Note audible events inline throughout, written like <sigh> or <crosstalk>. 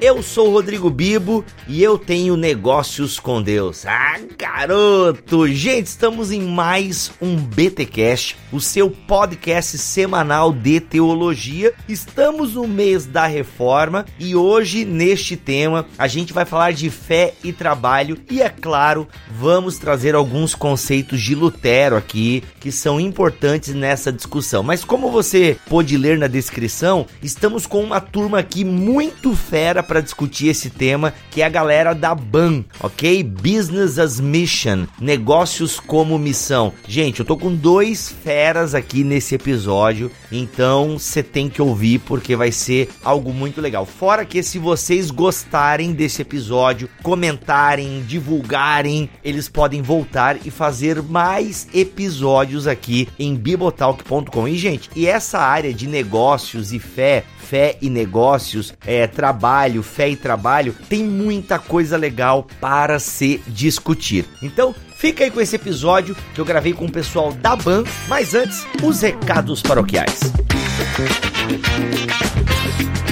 Eu sou Rodrigo Bibo e eu tenho negócios com Deus. Ah, garoto! Gente, estamos em mais um BTcast, o seu podcast semanal de teologia. Estamos no mês da reforma e hoje neste tema a gente vai falar de fé e trabalho e é claro, vamos trazer alguns conceitos de Lutero aqui que são importantes nessa discussão. Mas como você pôde ler na descrição, estamos com uma turma aqui muito fera para discutir esse tema, que é a galera da BAN, ok? Business as Mission, negócios como missão. Gente, eu tô com dois feras aqui nesse episódio, então você tem que ouvir porque vai ser algo muito legal. Fora que se vocês gostarem desse episódio, comentarem, divulgarem, eles podem voltar e fazer mais episódios aqui em bibotalk.com. E gente, e essa área de negócios e fé fé e negócios, é, trabalho, fé e trabalho, tem muita coisa legal para se discutir. Então, fica aí com esse episódio que eu gravei com o pessoal da BAN, mas antes, os recados paroquiais. Así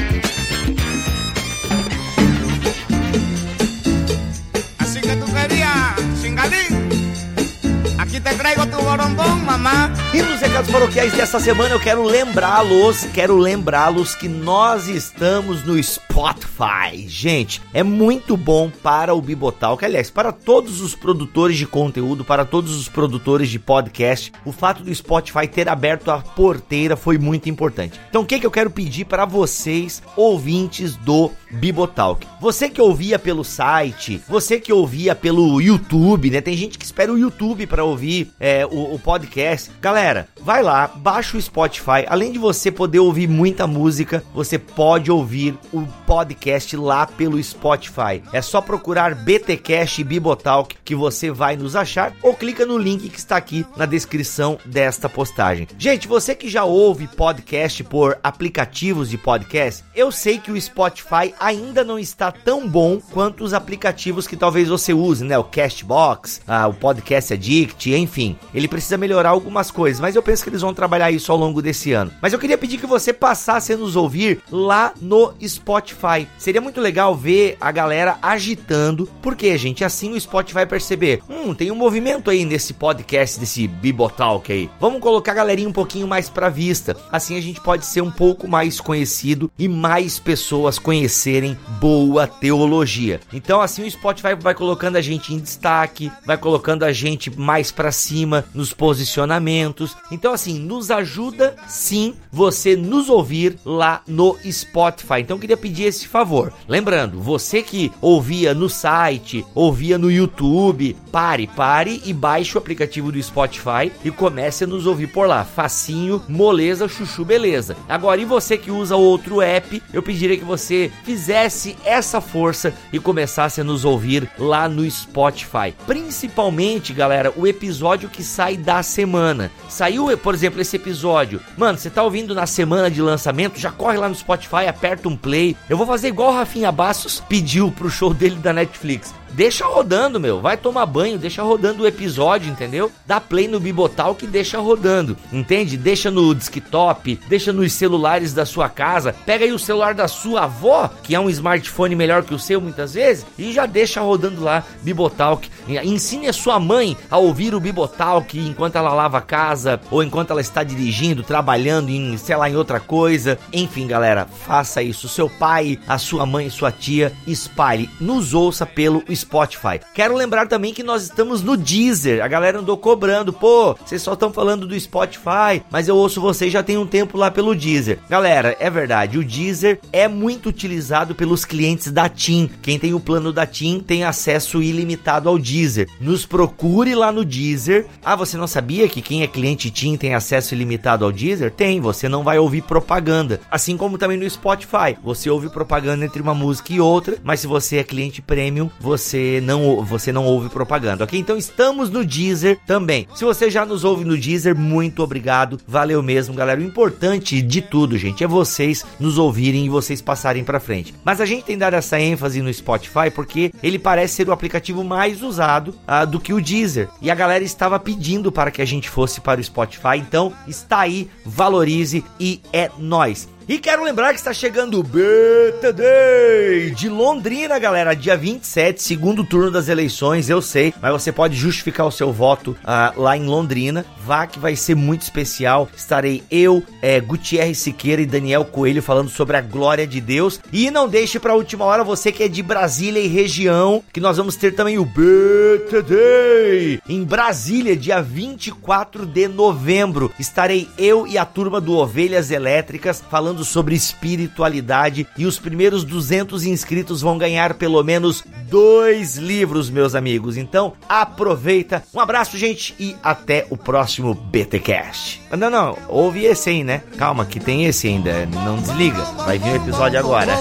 Aquí te traigo tu borombón, mamá. E nos recados paroquiais dessa semana eu quero lembrá-los, quero lembrá-los que nós estamos no Spotify. Gente, é muito bom para o Bibotal, que aliás, para todos os produtores de conteúdo, para todos os produtores de podcast, o fato do Spotify ter aberto a porteira foi muito importante. Então, o que, que eu quero pedir para vocês, ouvintes do Bibotalk? Você que ouvia pelo site, você que ouvia pelo YouTube, né? Tem gente que espera o YouTube para ouvir é, o, o podcast. Galera, vai lá, baixa o Spotify. Além de você poder ouvir muita música, você pode ouvir o podcast lá pelo Spotify. É só procurar BTcast e Bibotalk que você vai nos achar ou clica no link que está aqui na descrição desta postagem. Gente, você que já ouve podcast por aplicativos de podcast, eu sei que o Spotify ainda não está tão bom quanto os aplicativos que talvez você use, né? O Castbox, ah, o Podcast Addict, enfim. Ele precisa melhorar algumas coisas, mas eu penso que eles vão trabalhar isso ao longo desse ano. Mas eu queria pedir que você passasse a nos ouvir lá no Spotify. Seria muito legal ver a galera agitando, porque, gente, assim o Spotify perceber, hum, tem um movimento aí nesse podcast, desse Bibotalk aí. Vamos colocar a galerinha um pouquinho mais pra vista. Assim a gente pode ser um pouco mais conhecido e mais pessoas conhecerem boa teologia. Então, assim o Spotify vai colocando a gente em destaque, vai colocando a gente mais pra cima nos posicionamentos. Então, assim, nos ajuda sim você nos ouvir lá no Spotify. Então, queria pedir esse favor. Lembrando, você que ouvia no site, ouvia no YouTube, pare, pare e baixe o aplicativo do Spotify e comece a nos ouvir por lá. Facinho, moleza, chuchu, beleza. Agora, e você que usa outro app, eu pediria que você fizesse essa força e começasse a nos ouvir lá no Spotify. Principalmente, galera, o episódio que sai da semana. Saiu, por exemplo, esse episódio. Mano, você tá ouvindo na semana de lançamento? Já corre lá no Spotify, aperta um play. Eu vou fazer igual o Rafinha Bastos pediu pro show dele da Netflix. Deixa rodando, meu. Vai tomar banho, deixa rodando o episódio, entendeu? Dá play no Bibotal que deixa rodando, entende? Deixa no desktop, deixa nos celulares da sua casa. Pega aí o celular da sua avó, que é um smartphone melhor que o seu muitas vezes, e já deixa rodando lá Bibotalk. Ensine a sua mãe a ouvir o Bibotalk enquanto ela lava a casa ou enquanto ela está dirigindo, trabalhando em, sei lá, em outra coisa. Enfim, galera, faça isso. Seu pai, a sua mãe, sua tia, espalhe, nos ouça pelo Spotify. Quero lembrar também que nós estamos no Deezer. A galera andou cobrando, pô, vocês só estão falando do Spotify, mas eu ouço vocês já tem um tempo lá pelo Deezer. Galera, é verdade, o Deezer é muito utilizado pelos clientes da TIM. Quem tem o plano da TIM tem acesso ilimitado ao Deezer. Nos procure lá no Deezer. Ah, você não sabia que quem é cliente TIM tem acesso ilimitado ao Deezer? Tem, você não vai ouvir propaganda. Assim como também no Spotify, você ouve propaganda entre uma música e outra, mas se você é cliente premium, você você não, você não ouve propaganda, ok? Então estamos no Deezer também. Se você já nos ouve no Deezer, muito obrigado. Valeu mesmo, galera. O importante de tudo, gente, é vocês nos ouvirem e vocês passarem para frente. Mas a gente tem dado essa ênfase no Spotify porque ele parece ser o aplicativo mais usado uh, do que o Deezer. E a galera estava pedindo para que a gente fosse para o Spotify. Então está aí, valorize e é nós. E quero lembrar que está chegando o BTD de Londrina, galera, dia 27, segundo turno das eleições, eu sei, mas você pode justificar o seu voto uh, lá em Londrina. Vá que vai ser muito especial. Estarei eu, é, Gutierrez Siqueira e Daniel Coelho falando sobre a glória de Deus. E não deixe para a última hora você que é de Brasília e região, que nós vamos ter também o BTD em Brasília, dia 24 de novembro. Estarei eu e a turma do Ovelhas Elétricas falando falando sobre espiritualidade e os primeiros 200 inscritos vão ganhar pelo menos dois livros, meus amigos. Então, aproveita. Um abraço, gente, e até o próximo BTcast. Não, não, ouve esse aí, né? Calma, que tem esse ainda. Não desliga. Vai vir o episódio agora. <laughs>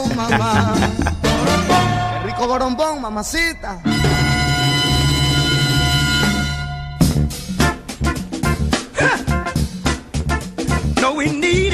Rico mamacita. No, we need.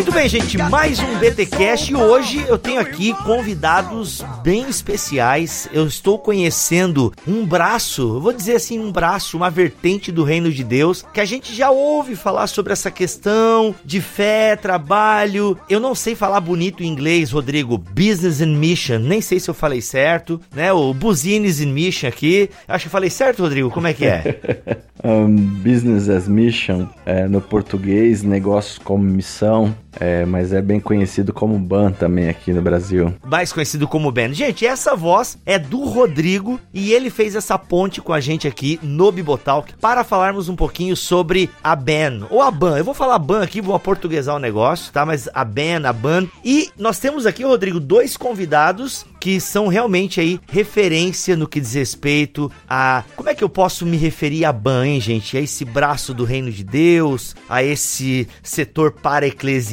Muito bem, gente, mais um BT Cash e hoje eu tenho aqui convidados bem especiais. Eu estou conhecendo um braço, eu vou dizer assim, um braço, uma vertente do reino de Deus, que a gente já ouve falar sobre essa questão de fé, trabalho. Eu não sei falar bonito em inglês, Rodrigo, business and mission, nem sei se eu falei certo, né? O business and mission aqui. Acho que falei certo, Rodrigo, como é que é? <laughs> um, business as mission, é, no português, negócios como missão, é, mas é bem conhecido como BAN também aqui no Brasil. Mais conhecido como BAN. Gente, essa voz é do Rodrigo e ele fez essa ponte com a gente aqui no Bibotalk para falarmos um pouquinho sobre a BAN, ou a BAN. Eu vou falar BAN aqui, vou aportuguesar o negócio, tá? Mas a BAN, a BAN. E nós temos aqui, Rodrigo, dois convidados que são realmente aí referência no que diz respeito a. Como é que eu posso me referir a BAN, hein, gente? A esse braço do reino de Deus, a esse setor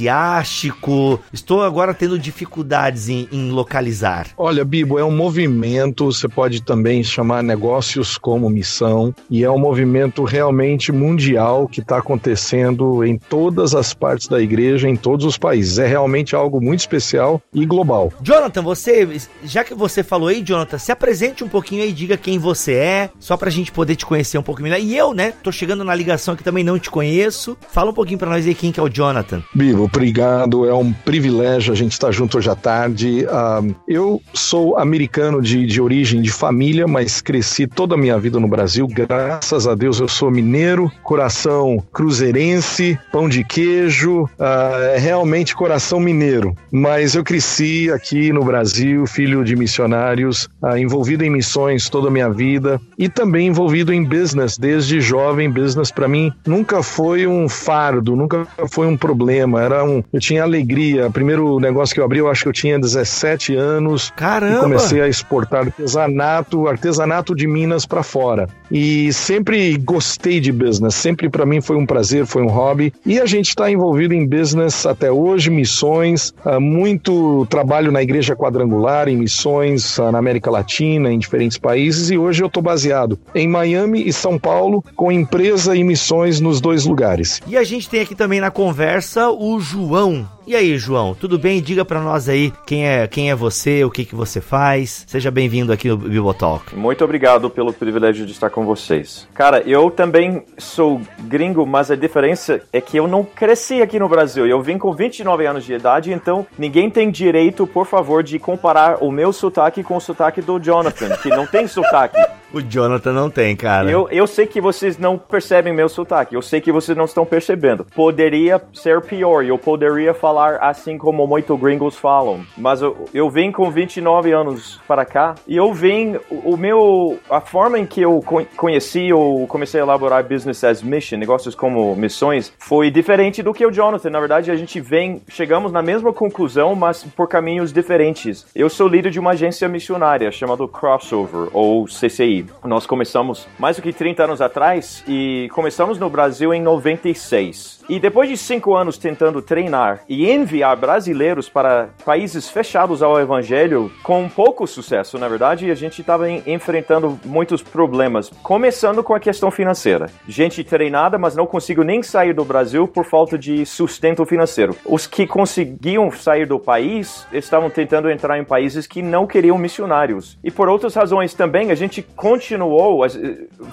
para-eclesiástico. Estou agora tendo dificuldades em, em, localizar. Olha, Bibo, é um movimento, você pode também chamar negócios como missão, e é um movimento realmente mundial que está acontecendo em todas as partes da igreja, em todos os países. É realmente algo muito especial e global. Jonathan, você já que você falou aí, Jonathan, se apresente um pouquinho aí, diga quem você é, só pra gente poder te conhecer um pouco melhor. E eu, né, tô chegando na ligação aqui também não te conheço. Fala um pouquinho pra nós aí quem que é o Jonathan. Bibo, obrigado, é um privilégio a gente estar junto hoje à tarde. Uh, eu sou americano de, de origem, de família, mas cresci toda a minha vida no Brasil. Graças a Deus eu sou mineiro, coração cruzeirense, pão de queijo, uh, realmente coração mineiro. Mas eu cresci aqui no Brasil, filho de missionários, ah, envolvido em missões toda a minha vida e também envolvido em business desde jovem. Business para mim nunca foi um fardo, nunca foi um problema. Era um, eu tinha alegria. O primeiro negócio que eu abri, eu acho que eu tinha 17 anos. Caramba! E comecei a exportar artesanato, artesanato de Minas para fora. E sempre gostei de business. Sempre para mim foi um prazer, foi um hobby. E a gente está envolvido em business até hoje, missões, ah, muito trabalho na igreja quadrangular, em missões ah, na América Latina, em diferentes países, e hoje eu estou baseado em Miami e São Paulo, com empresa e missões nos dois lugares. E a gente tem aqui também na conversa o João. E aí, João, tudo bem? Diga para nós aí quem é, quem é você, o que, que você faz. Seja bem-vindo aqui no Bibotalk. Muito obrigado pelo privilégio de estar com vocês. Cara, eu também sou gringo, mas a diferença é que eu não cresci aqui no Brasil. Eu vim com 29 anos de idade, então ninguém tem direito, por favor, de comparar o meu sotaque com o sotaque do Jonathan, que não tem sotaque. <laughs> O Jonathan não tem, cara. Eu, eu sei que vocês não percebem meu sotaque. Eu sei que vocês não estão percebendo. Poderia ser pior. Eu poderia falar assim como muitos gringos falam. Mas eu, eu vim com 29 anos para cá e eu vim. O, o meu. A forma em que eu conheci ou comecei a elaborar business as mission, negócios como missões, foi diferente do que o Jonathan. Na verdade, a gente vem. Chegamos na mesma conclusão, mas por caminhos diferentes. Eu sou líder de uma agência missionária chamada Crossover, ou CCI nós começamos mais do que 30 anos atrás e começamos no Brasil em 96. E depois de cinco anos tentando treinar e enviar brasileiros para países fechados ao evangelho, com pouco sucesso, na verdade, a gente estava enfrentando muitos problemas, começando com a questão financeira. Gente treinada, mas não conseguiu nem sair do Brasil por falta de sustento financeiro. Os que conseguiam sair do país estavam tentando entrar em países que não queriam missionários. E por outras razões também, a gente continuou, a,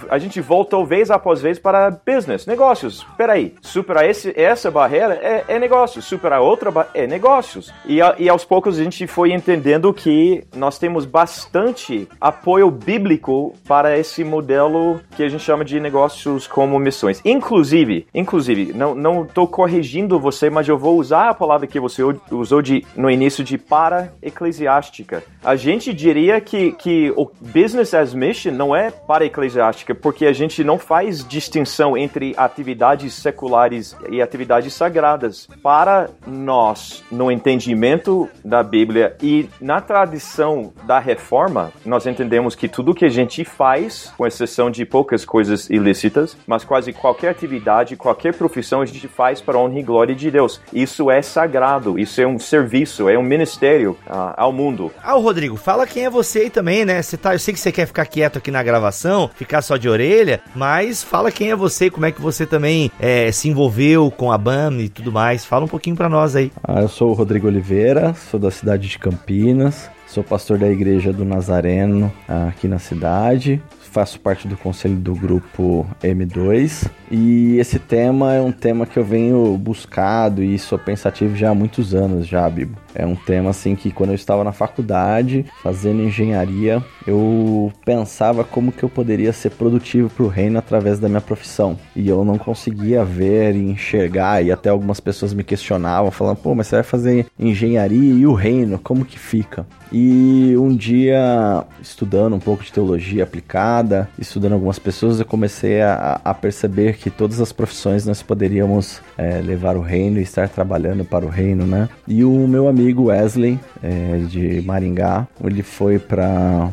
a gente voltou vez após vez para business, negócios. Peraí, superar esse, essa barreira é, é negócio, superar outra é negócios. E, a, e aos poucos a gente foi entendendo que nós temos bastante apoio bíblico para esse modelo que a gente chama de negócios como missões. Inclusive, inclusive, não não estou corrigindo você, mas eu vou usar a palavra que você usou de, no início de para eclesiástica. A gente diria que, que o business as mission não é para eclesiástica, porque a gente não faz distinção entre atividades seculares e atividades sagradas. Para nós, no entendimento da Bíblia e na tradição da reforma, nós entendemos que tudo que a gente faz, com exceção de poucas coisas ilícitas, mas quase qualquer atividade, qualquer profissão a gente faz para a honra e glória de Deus. Isso é sagrado, isso é um serviço, é um ministério uh, ao mundo. Ah, Rodrigo, fala quem é você aí também, né? Você tá, eu sei que você quer ficar quieto aqui na gravação, ficar só de orelha, mas fala quem é você, como é que você também é, se envolveu com a banda e tudo mais. Fala um pouquinho para nós aí. Ah, eu sou o Rodrigo Oliveira, sou da cidade de Campinas, sou pastor da igreja do Nazareno aqui na cidade faço parte do conselho do grupo M2 e esse tema é um tema que eu venho buscado e sou pensativo já há muitos anos já, Bibo. É um tema assim que quando eu estava na faculdade fazendo engenharia, eu pensava como que eu poderia ser produtivo para o reino através da minha profissão. E eu não conseguia ver e enxergar e até algumas pessoas me questionavam, falando: "Pô, mas você vai fazer engenharia e o reino, como que fica?" E um dia, estudando um pouco de teologia aplicada, estudando algumas pessoas, eu comecei a, a perceber que todas as profissões nós poderíamos é, levar o reino e estar trabalhando para o reino, né? E o meu amigo Wesley, é, de Maringá, ele foi para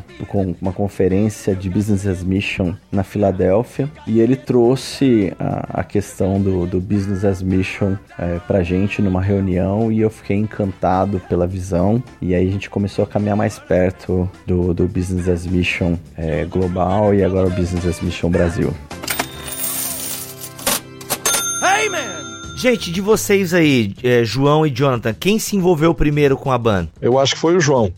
uma conferência de Business as Mission na Filadélfia e ele trouxe a, a questão do, do Business as Mission é, para gente numa reunião e eu fiquei encantado pela visão e aí a gente começou a caminhar mais perto do, do Business as Mission é, global e agora o Business as Mission Brasil. Gente, de vocês aí, é, João e Jonathan, quem se envolveu primeiro com a banda? Eu acho que foi o João.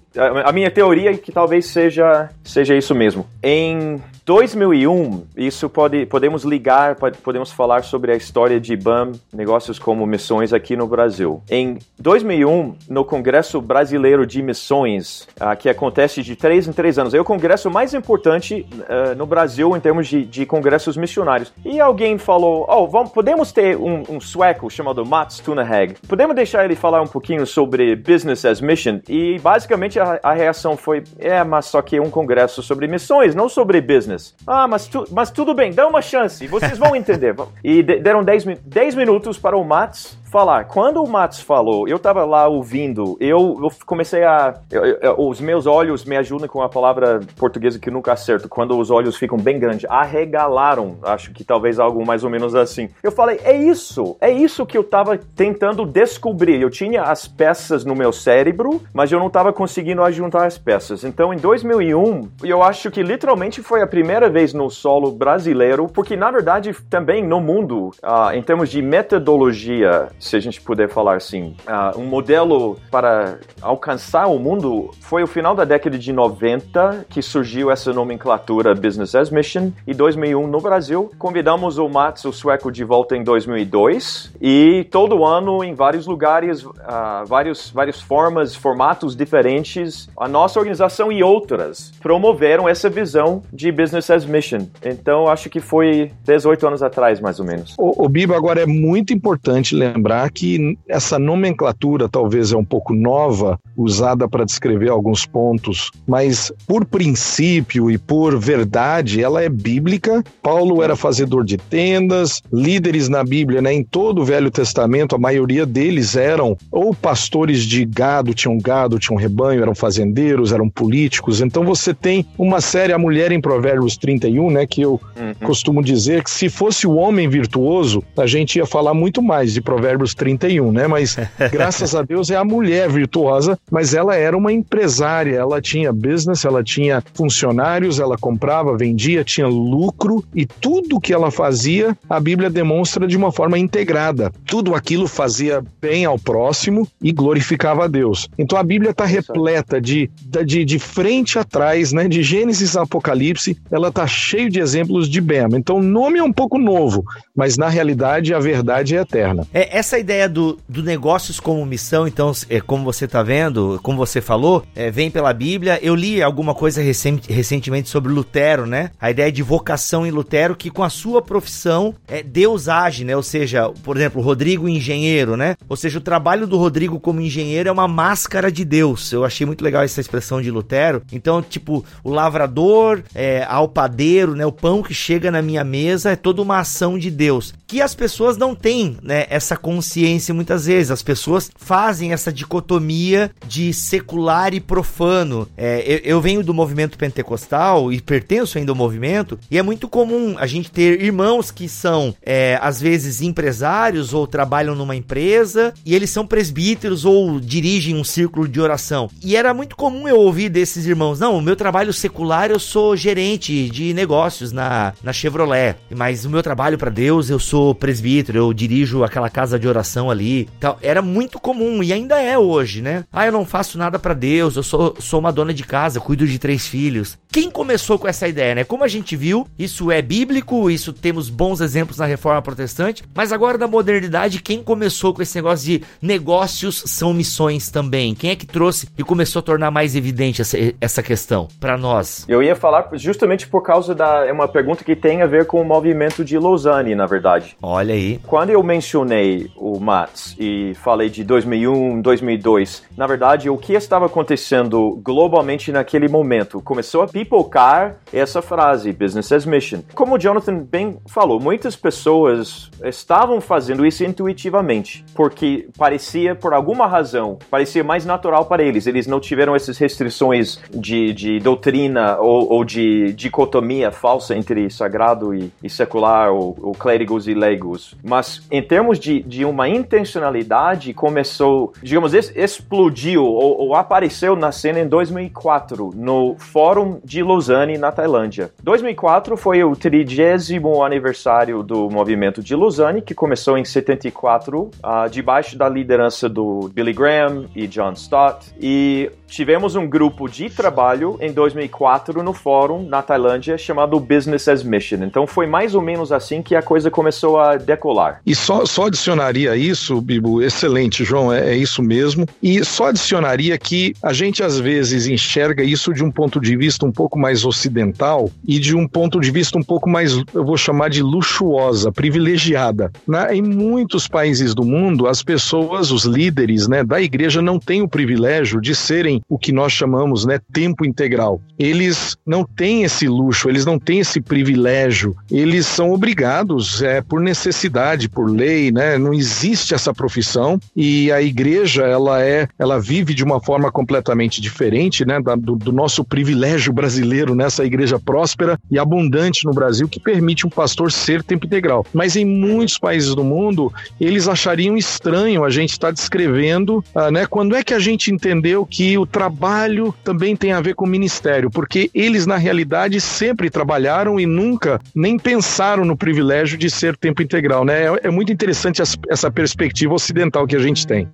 A minha teoria é que talvez seja, seja isso mesmo. Em 2001, isso pode podemos ligar, podemos falar sobre a história de BAM, negócios como missões aqui no Brasil. Em 2001, no Congresso Brasileiro de Missões, uh, que acontece de três em três anos, é o congresso mais importante uh, no Brasil em termos de, de, congressos missionários. E alguém falou, oh, vamos, podemos ter um, um sueco chamado Mats Tunahag. Podemos deixar ele falar um pouquinho sobre Business as Mission? E basicamente a, a reação foi, é, mas só que é um congresso sobre missões, não sobre business business. Ah, mas, tu, mas tudo bem, dá uma chance, vocês vão entender. <laughs> e de, deram 10 minutos para o Mats falar. Quando o Mats falou, eu tava lá ouvindo, eu, eu comecei a. Eu, eu, os meus olhos me ajudam com a palavra portuguesa que nunca acerto. Quando os olhos ficam bem grandes, arregalaram. Acho que talvez algo mais ou menos assim. Eu falei, é isso, é isso que eu tava tentando descobrir. Eu tinha as peças no meu cérebro, mas eu não tava conseguindo juntar as peças. Então, em 2001, eu acho que literalmente foi a primeira vez no solo brasileiro, porque na verdade também no mundo, uh, em termos de metodologia se a gente puder falar assim. Uh, um modelo para alcançar o mundo foi o final da década de 90 que surgiu essa nomenclatura Business as Mission e 2001 no Brasil. Convidamos o Mats, o sueco, de volta em 2002 e todo ano em vários lugares, uh, vários, várias formas, formatos diferentes, a nossa organização e outras promoveram essa visão de Business as Mission. Então acho que foi 18 anos atrás, mais ou menos. O, o Biba agora é muito importante lembrar lembrar que essa nomenclatura talvez é um pouco nova, usada para descrever alguns pontos, mas por princípio e por verdade, ela é bíblica. Paulo era fazedor de tendas, líderes na Bíblia, né, em todo o Velho Testamento, a maioria deles eram ou pastores de gado, tinham gado, tinham rebanho, eram fazendeiros, eram políticos. Então você tem uma série, a mulher em Provérbios 31, né, que eu uhum. costumo dizer que se fosse o homem virtuoso, a gente ia falar muito mais de Provérbios 31, né? Mas <laughs> graças a Deus é a mulher virtuosa, mas ela era uma empresária, ela tinha business, ela tinha funcionários, ela comprava, vendia, tinha lucro e tudo que ela fazia, a Bíblia demonstra de uma forma integrada. Tudo aquilo fazia bem ao próximo e glorificava a Deus. Então a Bíblia está repleta de, de, de frente a trás, né? De Gênesis a Apocalipse, ela está cheio de exemplos de Bema. Então o nome é um pouco novo, mas na realidade a verdade é eterna. É, essa ideia do, do negócios como missão, então, é, como você está vendo, como você falou, é, vem pela Bíblia. Eu li alguma coisa recent, recentemente sobre Lutero, né? A ideia de vocação em Lutero, que com a sua profissão, é, Deus age, né? Ou seja, por exemplo, Rodrigo engenheiro, né? Ou seja, o trabalho do Rodrigo como engenheiro é uma máscara de Deus. Eu achei muito legal essa expressão de Lutero. Então, tipo, o lavrador, é, ao padeiro, né? O pão que chega na minha mesa é toda uma ação de Deus. Que as pessoas não têm, né? Essa consciência muitas vezes. As pessoas fazem essa dicotomia de secular e profano. É, eu, eu, venho do movimento pentecostal e pertenço ainda ao movimento, e é muito comum a gente ter irmãos que são, é, às vezes, empresários ou trabalham numa empresa, e eles são presbíteros ou dirigem um círculo de oração. E era muito comum eu ouvir desses irmãos: não, o meu trabalho secular eu sou gerente de negócios na, na Chevrolet, mas o meu trabalho para Deus eu sou presbítero, eu dirijo aquela casa de oração ali. Tal. Era muito comum e ainda é hoje, né? Ah, eu não faço nada para Deus, eu sou, sou uma dona de casa, cuido de três filhos. Quem começou com essa ideia, né? Como a gente viu, isso é bíblico, isso temos bons exemplos na reforma protestante, mas agora da modernidade, quem começou com esse negócio de negócios são missões também? Quem é que trouxe e começou a tornar mais evidente essa, essa questão para nós? Eu ia falar justamente por causa da. É uma pergunta que tem a ver com o movimento de Lausanne, na verdade. Olha aí. Quando eu mencionei o MATS e falei de 2001, 2002, na verdade, o que estava acontecendo globalmente naquele momento começou a pipocar essa frase, business as mission. Como o Jonathan bem falou, muitas pessoas estavam fazendo isso intuitivamente, porque parecia, por alguma razão, parecia mais natural para eles. Eles não tiveram essas restrições de, de doutrina ou, ou de dicotomia falsa entre sagrado e, e secular, ou, ou clérigos e leigos. Mas em termos de, de uma intencionalidade, começou, digamos, explodiu ou, ou apareceu na cena em 2004, no Fórum de Lausanne, na Tailândia. 2004 foi o trigésimo aniversário do movimento de Lausanne, que começou em 74, uh, debaixo da liderança do Billy Graham e John Stott. E tivemos um grupo de trabalho em 2004 no fórum na Tailândia chamado Business as Mission. Então foi mais ou menos assim que a coisa começou a decolar. E só, só adicionaria isso, Bibo, excelente, João, é, é isso mesmo. E só adicionaria que a gente às vezes enxerga isso de um ponto de vista um pouco mais ocidental e de um ponto de vista um pouco mais, eu vou chamar de luxuosa, privilegiada. Na, em muitos países do mundo, as pessoas, os líderes né, da igreja não têm o privilégio de serem o que nós chamamos né, tempo integral. Eles não têm esse luxo, eles não têm esse privilégio, eles são obrigados é, por necessidade, por lei, né? não existe essa profissão e a igreja ela é, ela vive de uma forma completamente diferente né, do, do nosso privilégio brasileiro nessa igreja próspera e abundante no Brasil que permite um pastor ser tempo integral. Mas em muitos países do mundo eles achariam estranho a gente estar tá descrevendo, ah, né? Quando é que a gente entendeu que o trabalho também tem a ver com o ministério, porque eles, na realidade, sempre trabalharam e nunca nem pensaram no privilégio de ser tempo integral. Né? É, é muito interessante essa perspectiva ocidental que a gente tem.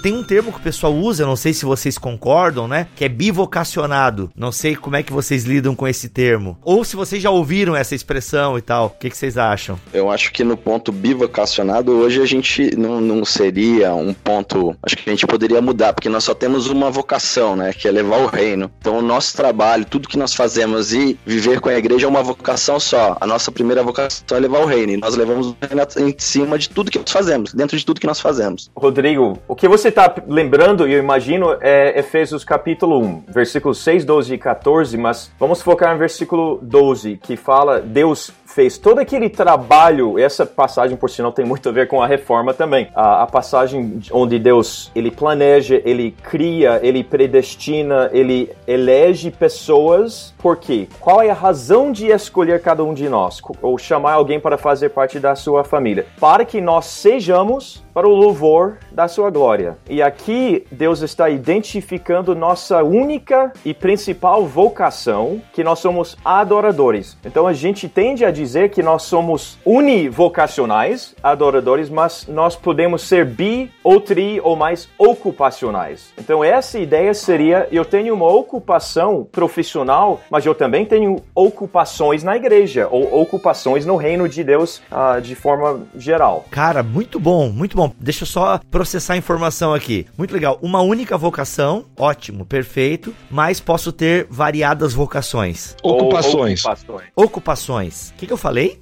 Tem um termo que o pessoal usa, não sei se vocês concordam, né? Que é bivocacionado. Não sei como é que vocês lidam com esse termo. Ou se vocês já ouviram essa expressão e tal. O que, que vocês acham? Eu acho que no ponto bivocacionado, hoje a gente não, não seria um ponto. Acho que a gente poderia mudar, porque nós só temos uma vocação, né? Que é levar o reino. Então, o nosso trabalho, tudo que nós fazemos e viver com a igreja é uma vocação só. A nossa primeira vocação é levar o reino. E nós levamos o reino em cima de tudo que nós fazemos, dentro de tudo que nós fazemos. Rodrigo, o que você está lembrando, eu imagino, é Efésios capítulo 1, versículos 6, 12 e 14, mas vamos focar no versículo 12, que fala: Deus fez todo aquele trabalho. Essa passagem, por sinal, tem muito a ver com a reforma também. A, a, passagem onde Deus ele planeja, ele cria, ele predestina, ele elege pessoas. Por quê? Qual é a razão de escolher cada um de nós ou chamar alguém para fazer parte da sua família? Para que nós sejamos para o louvor da sua glória. E aqui Deus está identificando nossa única e principal vocação, que nós somos adoradores. Então a gente tende a dizer que nós somos univocacionais, adoradores, mas nós podemos ser bi ou tri ou mais ocupacionais. Então essa ideia seria eu tenho uma ocupação profissional, mas eu também tenho ocupações na igreja ou ocupações no reino de Deus uh, de forma geral. Cara, muito bom, muito bom. Deixa eu só processar a informação aqui. Muito legal. Uma única vocação, ótimo, perfeito, mas posso ter variadas vocações. Ocupações. Ocupações. Ocupações. O que, que eu falei?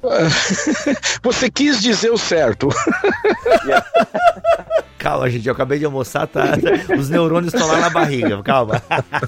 <laughs> Você quis dizer o certo. <laughs> Calma, gente, eu acabei de almoçar, tá? <laughs> Os neurônios estão lá na barriga, calma.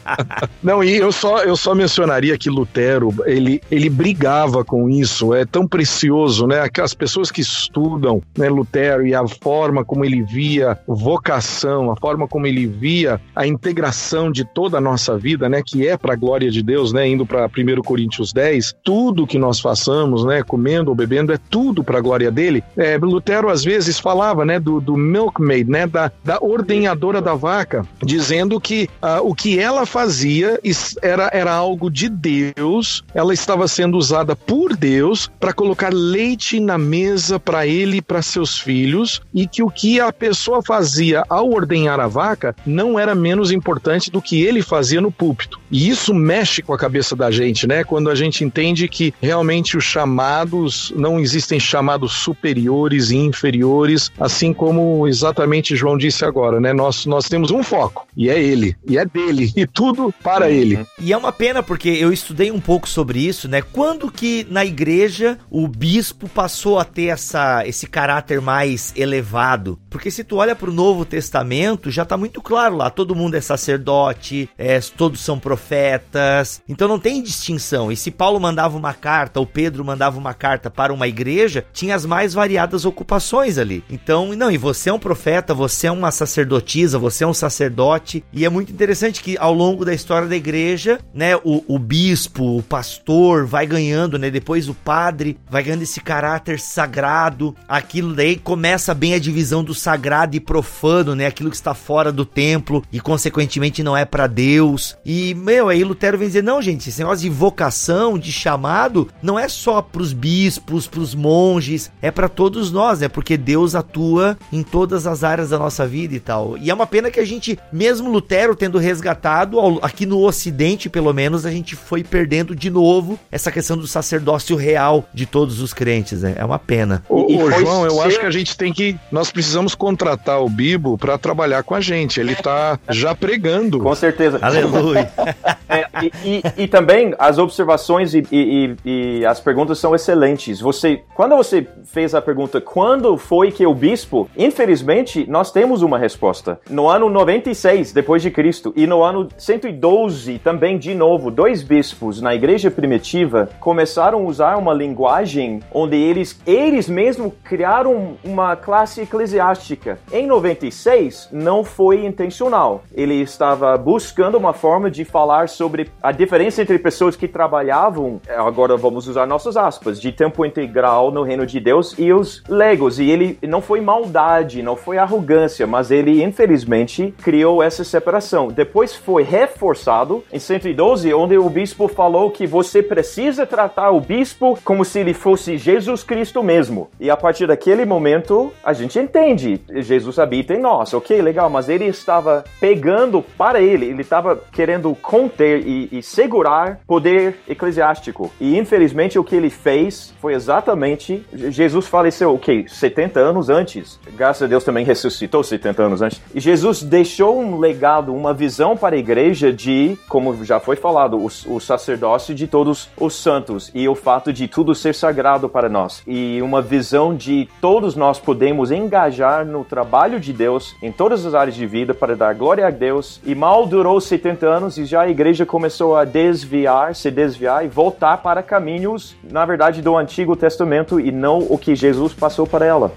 <laughs> Não, e eu só, eu só mencionaria que Lutero, ele, ele brigava com isso, é tão precioso, né? Aquelas pessoas que estudam né, Lutero e a forma como ele via vocação, a forma como ele via a integração de toda a nossa vida, né? Que é para a glória de Deus, né? Indo para 1 Coríntios 10, tudo que nós façamos, né? Comendo ou bebendo, é tudo para a glória dele. É, Lutero às vezes falava, né? Do, do milkmaid, né, da, da ordenhadora da vaca, dizendo que uh, o que ela fazia era, era algo de Deus, ela estava sendo usada por Deus para colocar leite na mesa para ele e para seus filhos, e que o que a pessoa fazia ao ordenhar a vaca não era menos importante do que ele fazia no púlpito. E isso mexe com a cabeça da gente, né? Quando a gente entende que realmente os chamados, não existem chamados superiores e inferiores, assim como exatamente exatamente João disse agora, né? Nós, nós temos um foco, e é ele, e é dele, e tudo para uhum. ele. E é uma pena porque eu estudei um pouco sobre isso, né? Quando que na igreja o bispo passou a ter essa, esse caráter mais elevado? Porque se tu olha para o Novo Testamento, já tá muito claro lá, todo mundo é sacerdote, é, todos são profetas, então não tem distinção. E se Paulo mandava uma carta, ou Pedro mandava uma carta para uma igreja, tinha as mais variadas ocupações ali. Então, não, e você é um profeta, profeta, você é uma sacerdotisa, você é um sacerdote. E é muito interessante que ao longo da história da igreja, né, o, o bispo, o pastor vai ganhando, né, depois o padre vai ganhando esse caráter sagrado. Aquilo daí começa bem a divisão do sagrado e profano, né, aquilo que está fora do templo e consequentemente não é para Deus. E, meu, aí Lutero vem dizer: não, gente, esse negócio de vocação, de chamado, não é só pros bispos, pros monges, é para todos nós, né, porque Deus atua em todas as áreas áreas da nossa vida e tal. E é uma pena que a gente, mesmo Lutero tendo resgatado, aqui no Ocidente, pelo menos, a gente foi perdendo de novo essa questão do sacerdócio real de todos os crentes, né? É uma pena. Ô, ô João, eu ser... acho que a gente tem que. Nós precisamos contratar o Bibo para trabalhar com a gente. Ele tá já pregando. Com certeza. Aleluia. <laughs> é, e, e, e, também as observações e, e, e as perguntas são excelentes. Você, quando você fez a pergunta quando foi que o bispo, infelizmente, nós temos uma resposta. No ano 96 depois de Cristo e no ano 112 também de novo, dois bispos na igreja primitiva começaram a usar uma linguagem onde eles eles mesmos criaram uma classe eclesiástica. Em 96 não foi intencional. Ele estava buscando uma forma de falar sobre a diferença entre pessoas que trabalhavam, agora vamos usar nossas aspas, de tempo integral no reino de Deus e os legos. E ele não foi maldade, não foi arrogância arrogância, mas ele infelizmente criou essa separação. Depois foi reforçado em 112, onde o bispo falou que você precisa tratar o bispo como se ele fosse Jesus Cristo mesmo. E a partir daquele momento, a gente entende, Jesus habita em nós, ok, legal, mas ele estava pegando para ele, ele estava querendo conter e, e segurar poder eclesiástico. E infelizmente o que ele fez foi exatamente. Jesus faleceu, ok, 70 anos antes. Graças a Deus também ressuscitou 70 anos antes. E Jesus deixou um legado, uma visão para a igreja de, como já foi falado, o, o sacerdócio de todos os santos e o fato de tudo ser sagrado para nós. E uma visão de todos nós podemos engajar no trabalho de Deus em todas as áreas de vida para dar glória a Deus. E mal durou 70 anos e já a igreja começou a desviar, se desviar e voltar para caminhos, na verdade, do Antigo Testamento e não o que Jesus passou para ela.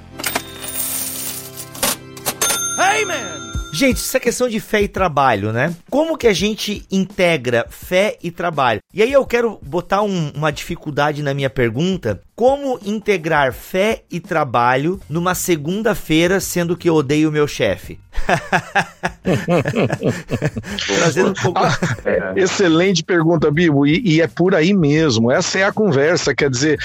Gente, essa questão de fé e trabalho, né? Como que a gente integra fé e trabalho? E aí eu quero botar um, uma dificuldade na minha pergunta. Como integrar fé e trabalho numa segunda-feira, sendo que eu odeio o meu chefe? <laughs> Trazendo um pouco... ah, <laughs> excelente pergunta, Bibo, e, e, é por aí mesmo. Essa é a conversa, quer dizer,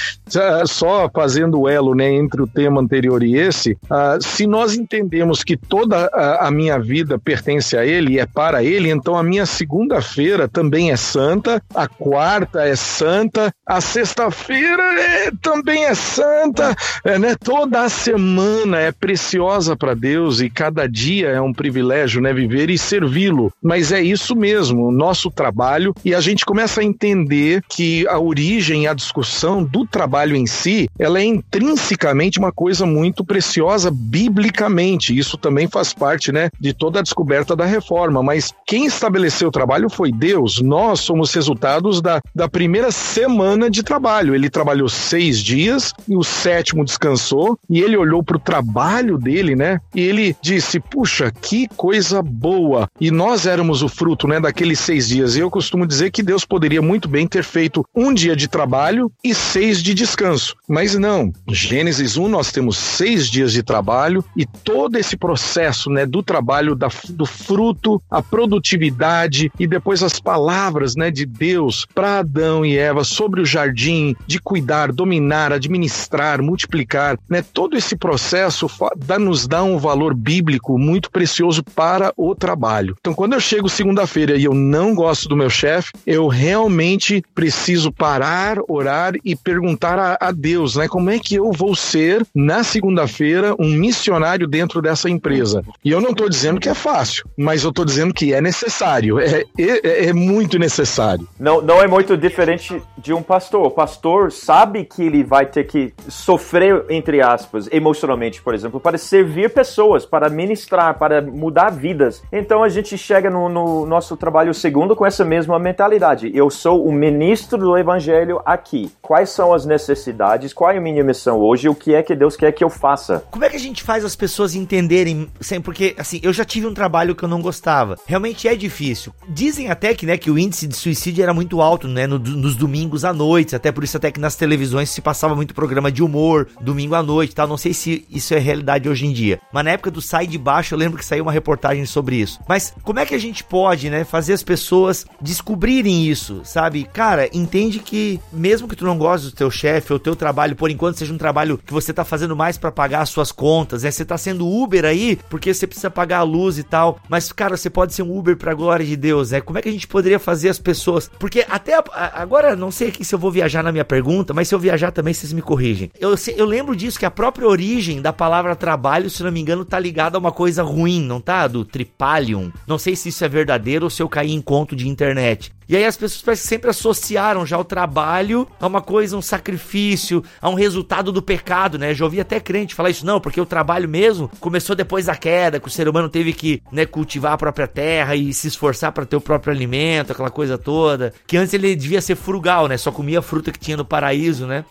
só fazendo o elo né, entre o tema anterior e esse, uh, se nós entendemos que toda a, a minha vida pertence a Ele e é para Ele, então a minha segunda-feira também é santa, a quarta é santa, a sexta-feira é, também é santa, é, né? Toda a semana é preciosa para Deus e cada dia é um privilégio, né? Viver e servi-lo. Mas é isso mesmo, o nosso trabalho e a gente começa a entender que a origem, a discussão do trabalho em si, ela é intrinsecamente uma coisa muito preciosa biblicamente. Isso também faz parte, né? De toda a descoberta da reforma. Mas quem estabeleceu o trabalho foi Deus. Nós somos resultados da, da primeira semana de trabalho. Ele trabalhou seis dias e o sétimo descansou e ele olhou para o trabalho dele, né? E ele disse: Puxa, que coisa boa! E nós éramos o fruto, né, daqueles seis dias. E eu costumo dizer que Deus poderia muito bem ter feito um dia de trabalho e seis de descanso. Mas não. Gênesis 1, nós temos seis dias de trabalho e todo esse processo, né, do trabalho, da, do fruto, a produtividade e depois as palavras, né, de Deus para Adão e Eva sobre o jardim, de cuidar, dominar, administrar, multiplicar, né? Todo esse processo dá, nos dá um valor bíblico muito precioso para o trabalho. Então, quando eu chego segunda-feira e eu não gosto do meu chefe, eu realmente preciso parar, orar e perguntar a, a Deus, né? Como é que eu vou ser na segunda-feira um missionário dentro dessa empresa? E eu não estou dizendo que é fácil, mas eu estou dizendo que é necessário, é, é, é muito necessário. Não, não é muito diferente de um pastor. O pastor sabe que ele vai ter que sofrer, entre aspas, emocionalmente, por exemplo, para servir pessoas, para ministrar, para mudar vidas. Então a gente chega no, no nosso trabalho segundo com essa mesma mentalidade. Eu sou o ministro do evangelho aqui. Quais são as necessidades? Qual é a minha missão hoje? O que é que Deus quer que eu faça? Como é que a gente faz as pessoas entenderem, porque assim, eu já tive um trabalho que eu não gostava. Realmente é difícil. Dizem até que, né, que o índice de suicídio era muito alto, né, no, nos domingos à noite, até por isso até que nas televisões se passava muito programa de humor, domingo à noite, tal. Não sei se isso é realidade hoje em dia. Mas na época do Sai de Baixo, eu lembro que saiu uma reportagem sobre isso. Mas como é que a gente pode, né, fazer as pessoas descobrirem isso, sabe? Cara, entende que mesmo que tu não goste do teu chefe ou teu trabalho, por enquanto seja um trabalho que você tá fazendo mais para pagar as suas contas, né? Você tá sendo Uber aí porque você precisa pagar a luz e tal. Mas, cara, você pode ser um Uber pra glória de Deus, né? Como é que a gente poderia fazer as pessoas? Porque até agora, não sei aqui se eu vou viajar na minha pergunta, mas se eu viajar também, vocês me corrigem. Eu, eu lembro disso, que a própria origem da palavra trabalho, se não me engano, tá ligada a uma coisa ruim, não tá? Do tripalium. Não sei se isso é verdadeiro ou se eu caí em conto de internet. E aí as pessoas parece que sempre associaram já o trabalho a uma coisa, um sacrifício, a um resultado do pecado, né? Já ouvi até crente falar isso, não, porque o trabalho mesmo começou depois da queda, que o ser humano teve que né, cultivar a própria terra e se esforçar para ter o próprio alimento, aquela coisa toda. Que antes ele devia ser frugal, né? Só comia a fruta que tinha no paraíso, né?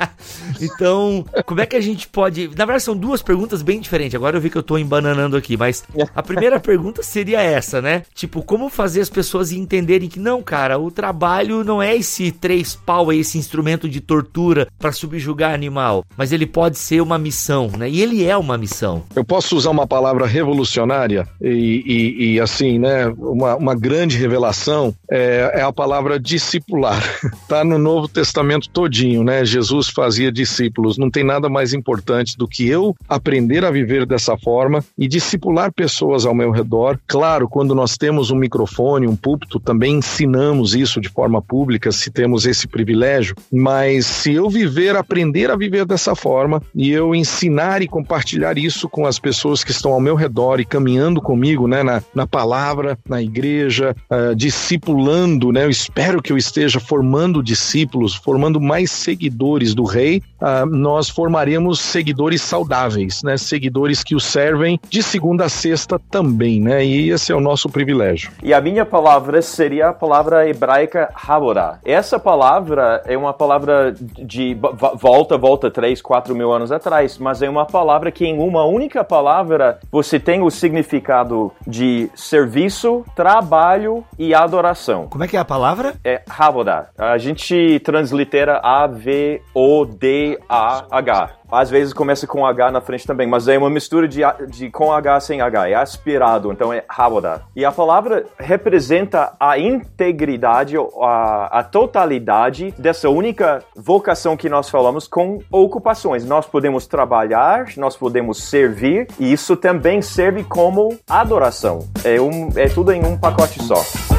<laughs> então, como é que a gente pode. Na verdade, são duas perguntas bem diferentes. Agora eu vi que eu tô embananando aqui, mas a primeira pergunta seria essa, né? Tipo, como fazer as pessoas entenderem que não, cara, o trabalho não é esse três pau, é esse instrumento de tortura para subjugar animal, mas ele pode ser uma missão, né? E ele é uma missão. Eu posso usar uma palavra revolucionária e, e, e assim, né? Uma, uma grande revelação é, é a palavra discipular. <laughs> tá no Novo Testamento todinho, né? Jesus fazia discípulos. Não tem nada mais importante do que eu aprender a viver dessa forma e discipular pessoas ao meu redor. Claro, quando nós temos um microfone, um púlpito, também ensinamos isso de forma pública, se temos esse privilégio. Mas se eu viver, aprender a viver dessa forma e eu ensinar e compartilhar isso com as pessoas que estão ao meu redor e caminhando comigo, né, na, na palavra, na igreja, uh, discipulando, né? Eu espero que eu esteja formando discípulos, formando mais seguidores do Rei. Uh, nós formaremos seguidores saudáveis, né? Seguidores que o servem de segunda a sexta também, né? E esse é o nosso privilégio. E a minha palavra seria a palavra hebraica Haborá. Essa palavra é uma palavra de volta, volta 3, 4 mil anos atrás, mas é uma palavra que em uma única palavra você tem o significado de serviço, trabalho e adoração. Como é que é a palavra? É Havodá. A gente translitera A-V-O-D-A-H. Às vezes começa com H na frente também, mas é uma mistura de, de com H sem H, é aspirado, então é Havodah. E a palavra representa a integridade, a, a totalidade dessa única vocação que nós falamos com ocupações. Nós podemos trabalhar, nós podemos servir, e isso também serve como adoração. É, um, é tudo em um pacote só.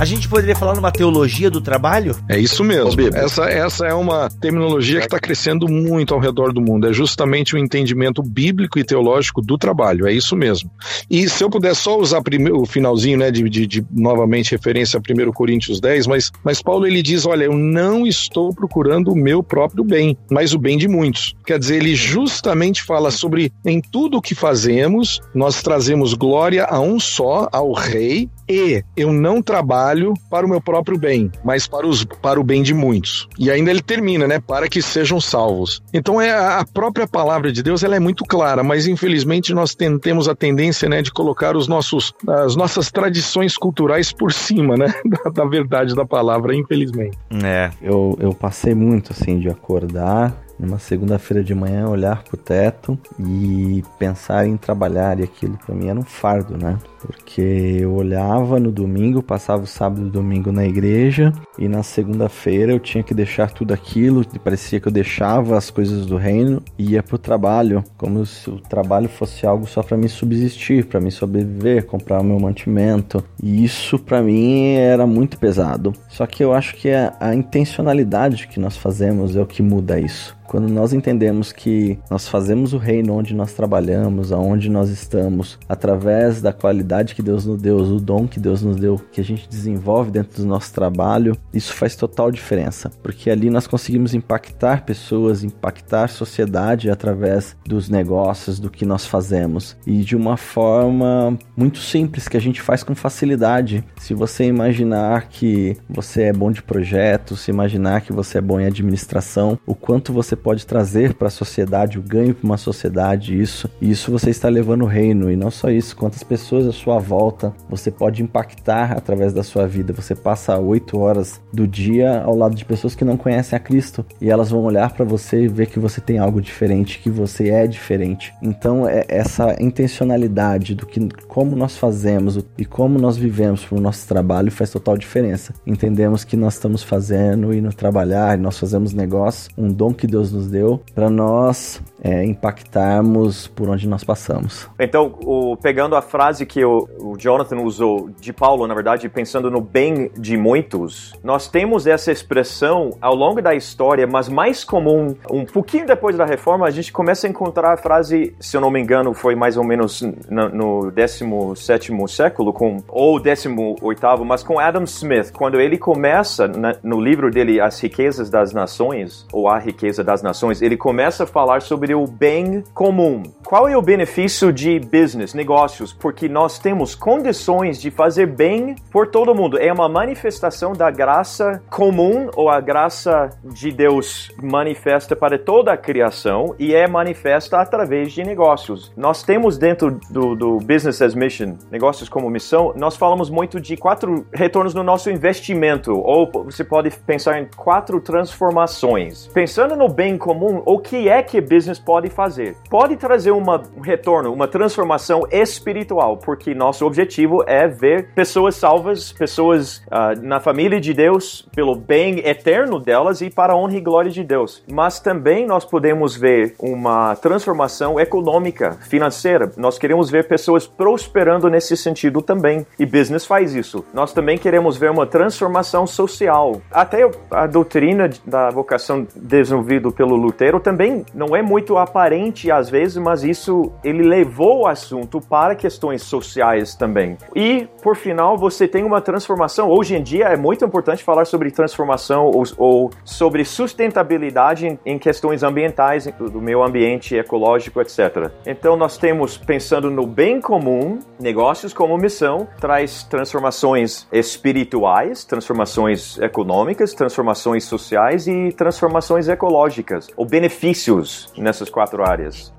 A gente poderia falar numa teologia do trabalho? É isso mesmo. Essa, essa é uma terminologia que está crescendo muito ao redor do mundo. É justamente o entendimento bíblico e teológico do trabalho. É isso mesmo. E se eu puder só usar o finalzinho, né, de, de, de novamente referência a 1 Coríntios 10, mas, mas Paulo ele diz: olha, eu não estou procurando o meu próprio bem, mas o bem de muitos. Quer dizer, ele justamente fala sobre em tudo o que fazemos, nós trazemos glória a um só, ao Rei, e eu não trabalho para o meu próprio bem, mas para, os, para o bem de muitos. E ainda ele termina, né? Para que sejam salvos. Então é a própria palavra de Deus, ela é muito clara, mas infelizmente nós temos a tendência, né, de colocar os nossos, as nossas tradições culturais por cima, né, <laughs> da, da verdade da palavra, infelizmente. É. Eu, eu passei muito assim de acordar numa segunda-feira de manhã olhar para o teto e pensar em trabalhar e aquilo para mim era um fardo, né? Porque eu olhava no domingo, passava o sábado e domingo na igreja e na segunda-feira eu tinha que deixar tudo aquilo, parecia que eu deixava as coisas do reino e ia pro trabalho, como se o trabalho fosse algo só para me subsistir, para me sobreviver, comprar o meu mantimento. E isso para mim era muito pesado. Só que eu acho que a, a intencionalidade que nós fazemos é o que muda isso. Quando nós entendemos que nós fazemos o reino onde nós trabalhamos, aonde nós estamos, através da qualidade que Deus nos deu, o dom que Deus nos deu, que a gente desenvolve dentro do nosso trabalho, isso faz total diferença, porque ali nós conseguimos impactar pessoas, impactar sociedade através dos negócios, do que nós fazemos e de uma forma muito simples que a gente faz com facilidade. Se você imaginar que você é bom de projetos, se imaginar que você é bom em administração, o quanto você pode trazer para a sociedade, o ganho para uma sociedade, isso. E isso você está levando o reino. E não só isso, quantas pessoas sua volta você pode impactar através da sua vida. Você passa oito horas do dia ao lado de pessoas que não conhecem a Cristo. E elas vão olhar para você e ver que você tem algo diferente, que você é diferente. Então, é essa intencionalidade do que como nós fazemos e como nós vivemos para o nosso trabalho faz total diferença. Entendemos que nós estamos fazendo e no trabalhar, nós fazemos negócio, um dom que Deus nos deu para nós é, impactarmos por onde nós passamos. Então, o, pegando a frase que o, Jonathan usou de Paulo, na verdade, pensando no bem de muitos, nós temos essa expressão ao longo da história, mas mais comum, um pouquinho depois da reforma, a gente começa a encontrar a frase, se eu não me engano, foi mais ou menos no, no 17 século, com, ou 18, mas com Adam Smith, quando ele começa no livro dele, As Riquezas das Nações, ou A Riqueza das Nações, ele começa a falar sobre o bem comum. Qual é o benefício de business, negócios? Porque nós temos condições de fazer bem por todo mundo. É uma manifestação da graça comum ou a graça de Deus manifesta para toda a criação e é manifesta através de negócios. Nós temos dentro do, do Business as Mission, negócios como missão, nós falamos muito de quatro retornos no nosso investimento, ou você pode pensar em quatro transformações. Pensando no bem comum, o que é que business pode fazer? Pode trazer uma, um retorno, uma transformação espiritual, porque nosso objetivo é ver pessoas salvas, pessoas uh, na família de Deus, pelo bem eterno delas e para a honra e glória de Deus. Mas também nós podemos ver uma transformação econômica, financeira. Nós queremos ver pessoas prosperando nesse sentido também. E business faz isso. Nós também queremos ver uma transformação social. Até a doutrina da vocação desenvolvida pelo Lutero também não é muito aparente às vezes, mas isso ele levou o assunto para questões sociais também. E por final, você tem uma transformação. Hoje em dia é muito importante falar sobre transformação ou, ou sobre sustentabilidade em, em, questões ambientais, do meio ambiente, ecológico, etc. Então nós temos pensando no bem comum, negócios como missão, traz transformações espirituais, transformações econômicas, transformações sociais e transformações ecológicas, ou benefícios nessas quatro áreas.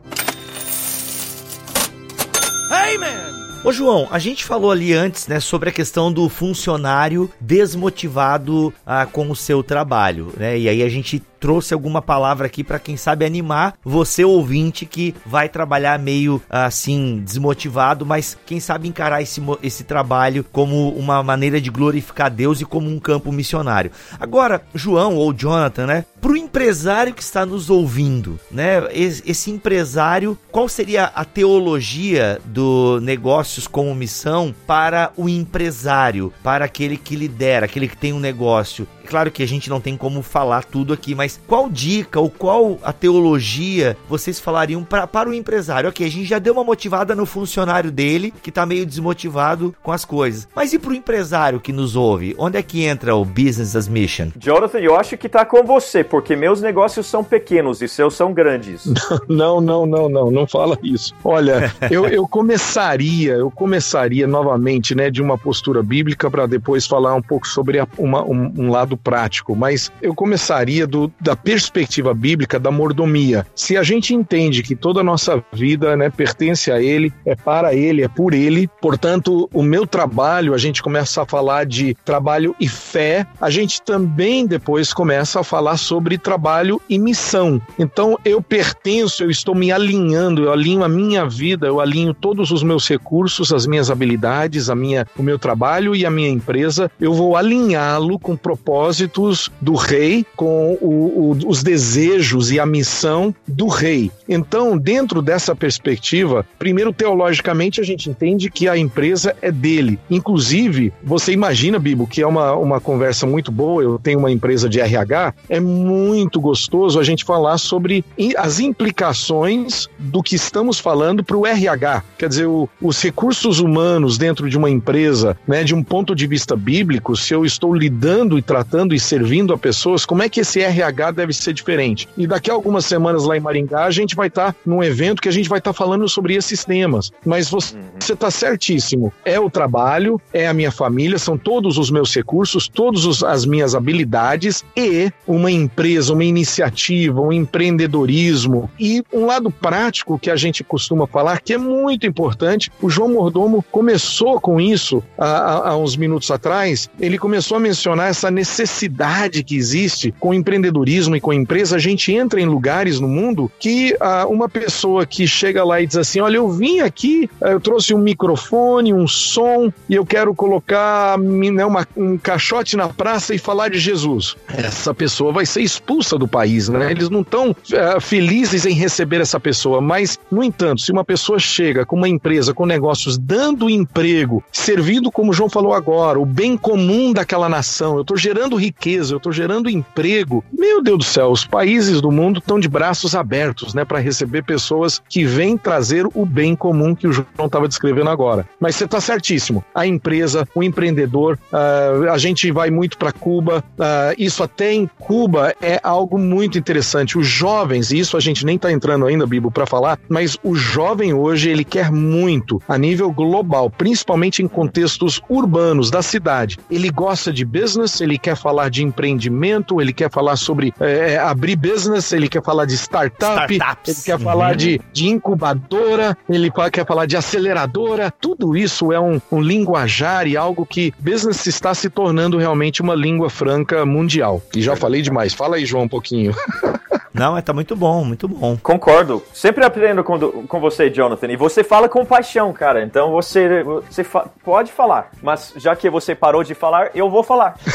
Man! Ô João, a gente falou ali antes, né, sobre a questão do funcionário desmotivado ah, com o seu trabalho, né? E aí a gente trouxe alguma palavra aqui para quem sabe animar você ouvinte que vai trabalhar meio assim desmotivado, mas quem sabe encarar esse, esse trabalho como uma maneira de glorificar Deus e como um campo missionário. Agora, João ou Jonathan, né? Para o empresário que está nos ouvindo, né? Esse empresário, qual seria a teologia do negócios como missão para o empresário, para aquele que lidera, aquele que tem um negócio? Claro que a gente não tem como falar tudo aqui, mas qual dica ou qual a teologia vocês falariam pra, para o empresário? Ok, a gente já deu uma motivada no funcionário dele, que tá meio desmotivado com as coisas. Mas e para o empresário que nos ouve? Onde é que entra o Business as Mission? Jonathan, eu acho que tá com você, porque meus negócios são pequenos e seus são grandes. <laughs> Não, não, não, não, não fala isso. Olha, <laughs> eu, eu começaria, eu começaria novamente, né, de uma postura bíblica para depois falar um pouco sobre a, uma, um, um lado prático, mas eu começaria do, da perspectiva bíblica da mordomia. Se a gente entende que toda a nossa vida né, pertence a Ele, é para Ele, é por Ele, portanto, o meu trabalho, a gente começa a falar de trabalho e fé, a gente também depois começa a falar sobre trabalho e missão. Então, eu pertenço, eu estou me alinhando, eu alinho a minha vida, eu alinho todos os meus recursos, as minhas habilidades, a minha, o meu trabalho e a minha empresa, eu vou alinhá-lo com propósito propósitos do rei, com o, o, os desejos e a missão do rei. Então, dentro dessa perspectiva, primeiro teologicamente a gente entende que a empresa é dele. Inclusive, você imagina, Bibo, que é uma, uma conversa muito boa. Eu tenho uma empresa de RH, é muito gostoso a gente falar sobre as implicações do que estamos falando para o RH. Quer dizer, o, os recursos humanos dentro de uma empresa, né, de um ponto de vista bíblico, se eu estou lidando e tratando e servindo a pessoas, como é que esse RH deve ser diferente? E daqui a algumas semanas lá em Maringá, a gente vai estar tá num evento que a gente vai estar tá falando sobre esses temas. Mas você está uhum. certíssimo. É o trabalho, é a minha família, são todos os meus recursos, todas as minhas habilidades e uma empresa, uma iniciativa, um empreendedorismo e um lado prático que a gente costuma falar que é muito importante. O João Mordomo começou com isso há, há uns minutos atrás. Ele começou a mencionar essa necessidade necessidade que existe com empreendedorismo e com empresa, a gente entra em lugares no mundo que ah, uma pessoa que chega lá e diz assim: Olha, eu vim aqui, eu trouxe um microfone, um som e eu quero colocar né, uma, um caixote na praça e falar de Jesus. Essa pessoa vai ser expulsa do país, né? Eles não estão ah, felizes em receber essa pessoa, mas, no entanto, se uma pessoa chega com uma empresa, com negócios, dando emprego, servindo, como o João falou agora, o bem comum daquela nação, eu estou gerando riqueza, eu estou gerando emprego. Meu Deus do céu, os países do mundo estão de braços abertos, né, para receber pessoas que vêm trazer o bem comum que o João estava descrevendo agora. Mas você está certíssimo. A empresa, o empreendedor, uh, a gente vai muito para Cuba. Uh, isso até em Cuba é algo muito interessante. Os jovens, e isso a gente nem está entrando ainda, Bibo, para falar, mas o jovem hoje ele quer muito a nível global, principalmente em contextos urbanos da cidade. Ele gosta de business, ele quer falar de empreendimento, ele quer falar sobre é, abrir business, ele quer falar de startup, Startups. ele quer uhum. falar de, de incubadora, ele quer falar de aceleradora. Tudo isso é um, um linguajar e algo que business está se tornando realmente uma língua franca mundial. E já falei demais. Fala aí, João, um pouquinho. <laughs> Não, mas tá muito bom, muito bom. Concordo. Sempre aprendendo com, com você, Jonathan. E você fala com paixão, cara. Então você, você fa pode falar. Mas já que você parou de falar, eu vou falar. <laughs>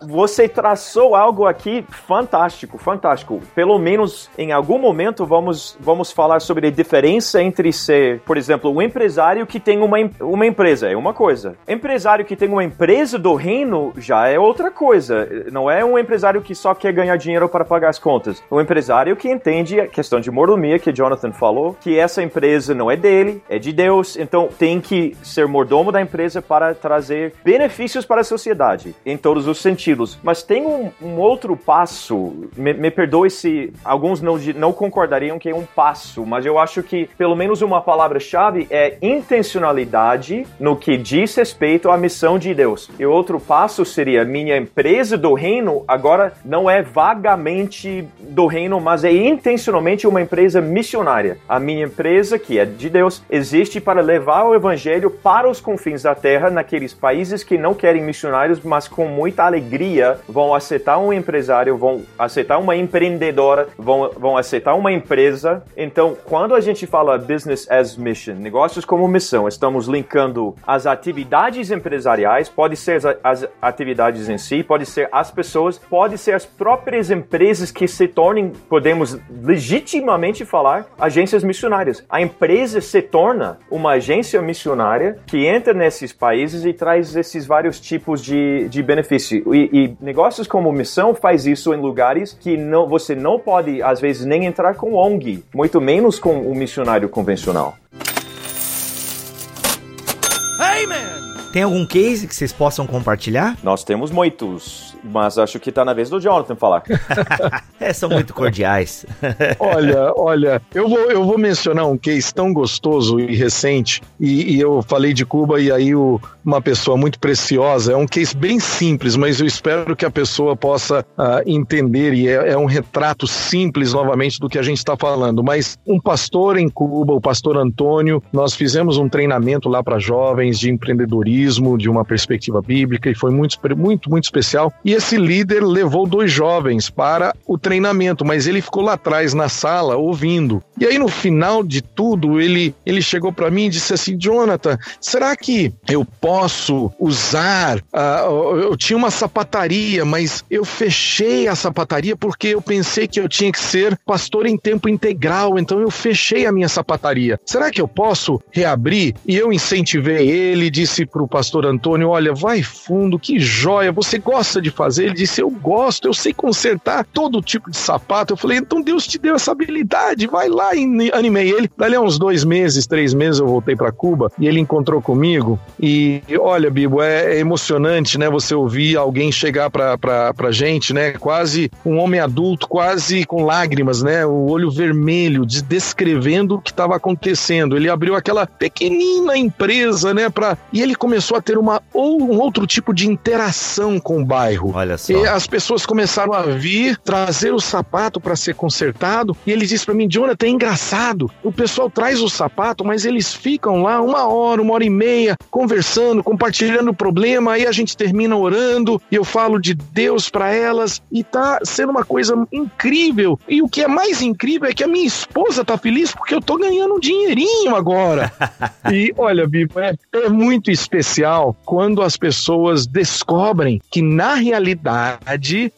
Você traçou algo aqui fantástico, fantástico. Pelo menos em algum momento vamos, vamos falar sobre a diferença entre ser, por exemplo, um empresário que tem uma, uma empresa, é uma coisa. Empresário que tem uma empresa do reino já é outra coisa. Não é um empresário que só quer ganhar dinheiro dinheiro para pagar as contas. Um empresário que entende a questão de mordomia que Jonathan falou, que essa empresa não é dele, é de Deus, então tem que ser mordomo da empresa para trazer benefícios para a sociedade, em todos os sentidos. Mas tem um, um outro passo, me, me, perdoe se alguns não, não concordariam que é um passo, mas eu acho que pelo menos uma palavra-chave é intencionalidade no que diz respeito à missão de Deus. E outro passo seria minha empresa do reino agora não é vaga do reino, mas é intencionalmente uma empresa missionária. A minha empresa, que é de Deus, existe para levar o evangelho para os confins da terra, naqueles países que não querem missionários, mas com muita alegria vão aceitar um empresário, vão aceitar uma empreendedora, vão, vão aceitar uma empresa. Então, quando a gente fala business as mission, negócios como missão, estamos linkando as atividades empresariais, pode ser as, as atividades em si, pode ser as pessoas, pode ser as próprias empresas que se tornem, podemos legitimamente falar, agências missionárias. A empresa se torna uma agência missionária que entra nesses países e traz esses vários tipos de, de benefício. E, e negócios como missão faz isso em lugares que não, você não pode, às vezes, nem entrar com ONG, muito menos com um missionário convencional. Hey, man! Tem algum case que vocês possam compartilhar? Nós temos muitos, mas acho que tá na vez do Jonathan falar. <laughs> é, são muito cordiais. <laughs> olha, olha, eu vou, eu vou mencionar um case tão gostoso e recente, e, e eu falei de Cuba e aí o, uma pessoa muito preciosa, é um case bem simples, mas eu espero que a pessoa possa uh, entender, e é, é um retrato simples novamente do que a gente está falando, mas um pastor em Cuba, o pastor Antônio, nós fizemos um treinamento lá para jovens de empreendedorismo, de uma perspectiva bíblica, e foi muito, muito, muito especial. E esse líder levou dois jovens para o treinamento, mas ele ficou lá atrás na sala ouvindo. E aí, no final de tudo, ele, ele chegou para mim e disse assim: Jonathan, será que eu posso usar? Uh, eu tinha uma sapataria, mas eu fechei a sapataria porque eu pensei que eu tinha que ser pastor em tempo integral, então eu fechei a minha sapataria. Será que eu posso reabrir? E eu incentivei ele, disse pro pastor Antônio: Olha, vai fundo, que joia, você gosta de fazer? Ele disse: Eu gosto, eu sei consertar todo tipo de sapato. Eu falei: Então Deus te deu essa habilidade, vai lá. E animei ele. Dali a uns dois meses, três meses, eu voltei para Cuba e ele encontrou comigo. E olha, Bibo, é, é emocionante, né? Você ouvir alguém chegar pra, pra, pra gente, né? Quase um homem adulto, quase com lágrimas, né? O olho vermelho, descrevendo o que estava acontecendo. Ele abriu aquela pequenina empresa, né? Pra... E ele começou a ter uma, ou um outro tipo de interação com o bairro. Olha só. E as pessoas começaram a vir, trazer o sapato para ser consertado. E ele disse para mim, Jonathan, é engraçado. O pessoal traz o sapato, mas eles ficam lá uma hora, uma hora e meia, conversando, compartilhando o problema. Aí a gente termina orando e eu falo de Deus para elas. E tá sendo uma coisa incrível. E o que é mais incrível é que a minha esposa tá feliz porque eu tô ganhando um dinheirinho agora. <laughs> e olha, Bibo, é, é muito especial especial quando as pessoas descobrem que, na realidade,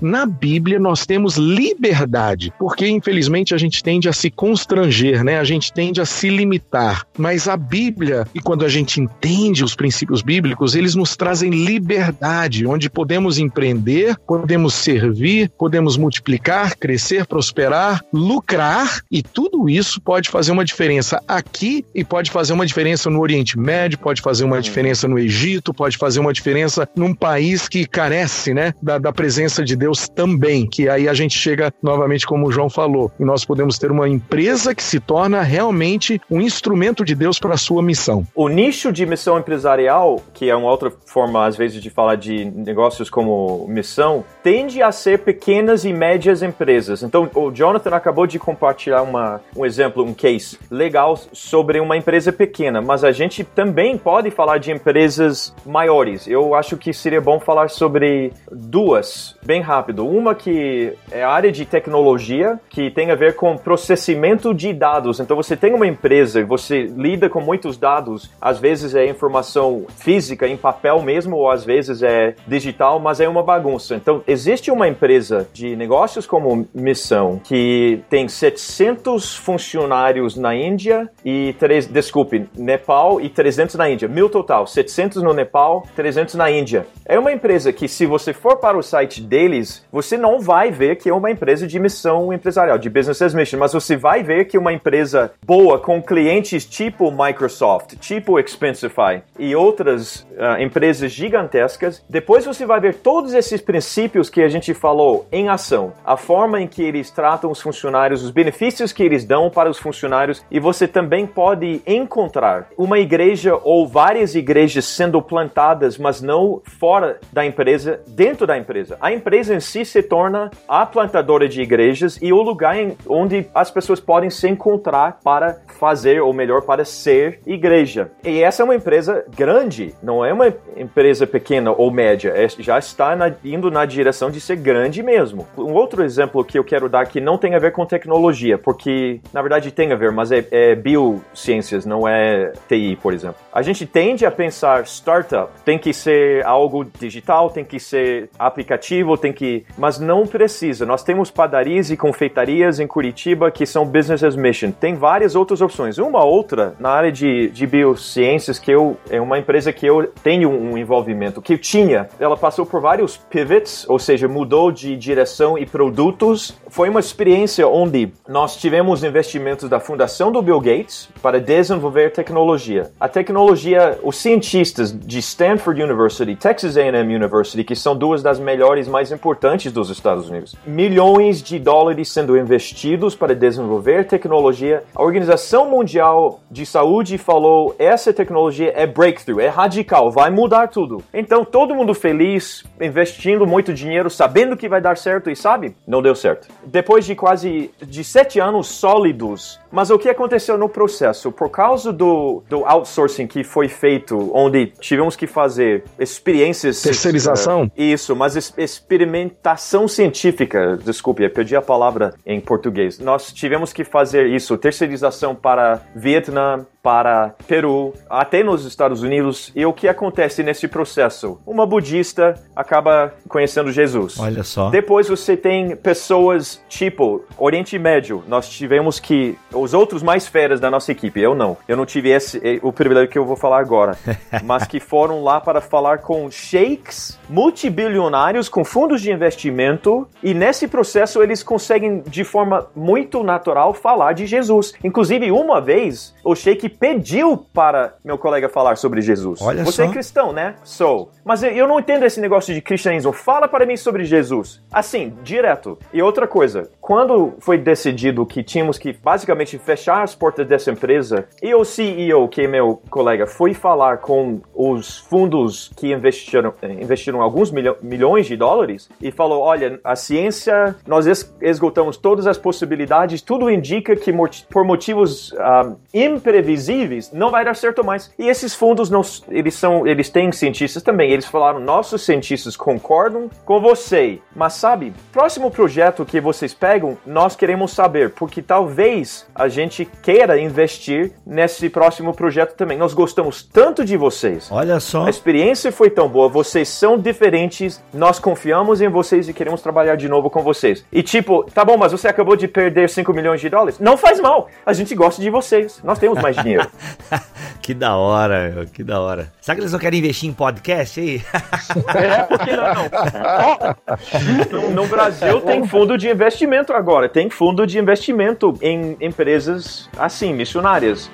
na Bíblia, nós temos liberdade. Porque, infelizmente, a gente tende a se constranger, né? A gente tende a se limitar. Mas a Bíblia, e quando a gente entende os princípios bíblicos, eles nos trazem liberdade, onde podemos empreender, podemos servir, podemos multiplicar, crescer, prosperar, lucrar, e tudo isso pode fazer uma diferença aqui e pode fazer uma diferença no Oriente Médio, pode fazer uma diferença no Egito, pode fazer uma diferença num país que carece, né, da, da presença de Deus também, que aí a gente chega novamente como o João falou, e nós podemos ter uma empresa que se torna realmente um instrumento de Deus para a sua missão. O nicho de missão empresarial, que é uma outra forma às vezes de falar de negócios como missão, tende a ser pequenas e médias empresas. Então, o Jonathan acabou de compartilhar uma, um exemplo, um case legal sobre uma empresa pequena, mas a gente também pode falar de empresas maiores. Eu acho que seria bom falar sobre duas, bem rápido. Uma que é a área de tecnologia, que tem a ver com processamento de dados. Então, você tem uma empresa, você lida com muitos dados, às vezes é informação física, em papel mesmo, ou às vezes é digital, mas é uma bagunça. Então, existe uma empresa de negócios como Missão que tem 700 funcionários na Índia e, três, desculpe, Nepal e 300 na Índia. Mil total, 700 no Nepal, 300 na Índia. É uma empresa que, se você for para o site deles, você não vai ver que é uma empresa de missão empresarial, de business as mission, mas você vai ver que é uma empresa boa com clientes tipo Microsoft, tipo Expensify e outras uh, empresas gigantescas. Depois você vai ver todos esses princípios que a gente falou em ação, a forma em que eles tratam os funcionários, os benefícios que eles dão para os funcionários, e você também pode encontrar uma igreja ou várias igrejas sendo plantadas, mas não fora da empresa, dentro da empresa. A empresa em si se torna a plantadora de igrejas e o lugar em, onde as pessoas podem se encontrar para fazer, ou melhor, para ser igreja. E essa é uma empresa grande, não é uma empresa pequena ou média, é, já está na, indo na direção de ser grande mesmo. Um outro exemplo que eu quero dar que não tem a ver com tecnologia, porque na verdade tem a ver, mas é, é biociências, não é TI, por exemplo. A gente tende a pensar startup tem que ser algo digital, tem que ser aplicativo, tem que, mas não precisa. Nós temos padarias e confeitarias em Curitiba que são business as mission. Tem várias outras opções. Uma outra na área de, de biociências que eu é uma empresa que eu tenho um envolvimento que eu tinha. Ela passou por vários pivots, ou seja, mudou de direção e produtos. Foi uma experiência onde nós tivemos investimentos da fundação do Bill Gates para desenvolver tecnologia. A tecnologia, os cientistas de Stanford University, Texas A&M University, que são duas das melhores mais importantes dos Estados Unidos, milhões de dólares sendo investidos para desenvolver tecnologia. A Organização Mundial de Saúde falou essa tecnologia é breakthrough, é radical, vai mudar tudo. Então todo mundo feliz, investindo muito dinheiro, sabendo que vai dar certo e sabe, não deu certo. Depois de quase de sete anos sólidos mas o que aconteceu no processo? Por causa do, do outsourcing que foi feito, onde tivemos que fazer experiências. Terceirização? Uh, isso, mas es experimentação científica. Desculpe, eu perdi a palavra em português. Nós tivemos que fazer isso, terceirização para Vietnã, para Peru, até nos Estados Unidos. E o que acontece nesse processo? Uma budista acaba conhecendo Jesus. Olha só. Depois você tem pessoas tipo Oriente Médio. Nós tivemos que os outros mais feras da nossa equipe, eu não. Eu não tive esse eh, o privilégio que eu vou falar agora, <laughs> mas que foram lá para falar com sheiks multibilionários com fundos de investimento e nesse processo eles conseguem de forma muito natural falar de Jesus. Inclusive uma vez o sheik pediu para meu colega falar sobre Jesus. Olha Você só. é cristão, né? Sou. Mas eu não entendo esse negócio de cristianismo. Fala para mim sobre Jesus. Assim, direto. E outra coisa, quando foi decidido que tínhamos que basicamente fechar as portas dessa empresa, e o CEO, que é meu colega, foi falar com os fundos que investiram, eh, investiram alguns milho, milhões de dólares e falou: olha, a ciência, nós es esgotamos todas as possibilidades, tudo indica que por motivos ah, imprevisíveis não vai dar certo mais. E esses fundos não, eles são, eles têm cientistas também. Eles falaram: nossos cientistas concordam com você, mas sabe, próximo projeto que vocês pegam nós queremos saber, porque talvez a gente queira investir nesse próximo projeto também. Nós gostamos tanto de vocês. Olha só. A experiência foi tão boa, vocês são diferentes, nós confiamos em vocês e queremos trabalhar de novo com vocês. E tipo, tá bom, mas você acabou de perder 5 milhões de dólares? Não faz mal, a gente gosta de vocês, nós temos mais dinheiro. <laughs> <laughs> que da hora, meu, que da hora. Será que eles não querem investir em podcast aí? é, por que não? no, no Brasil tem fundo de investimento agora, tem fundo de investimento em empresas assim, missionárias.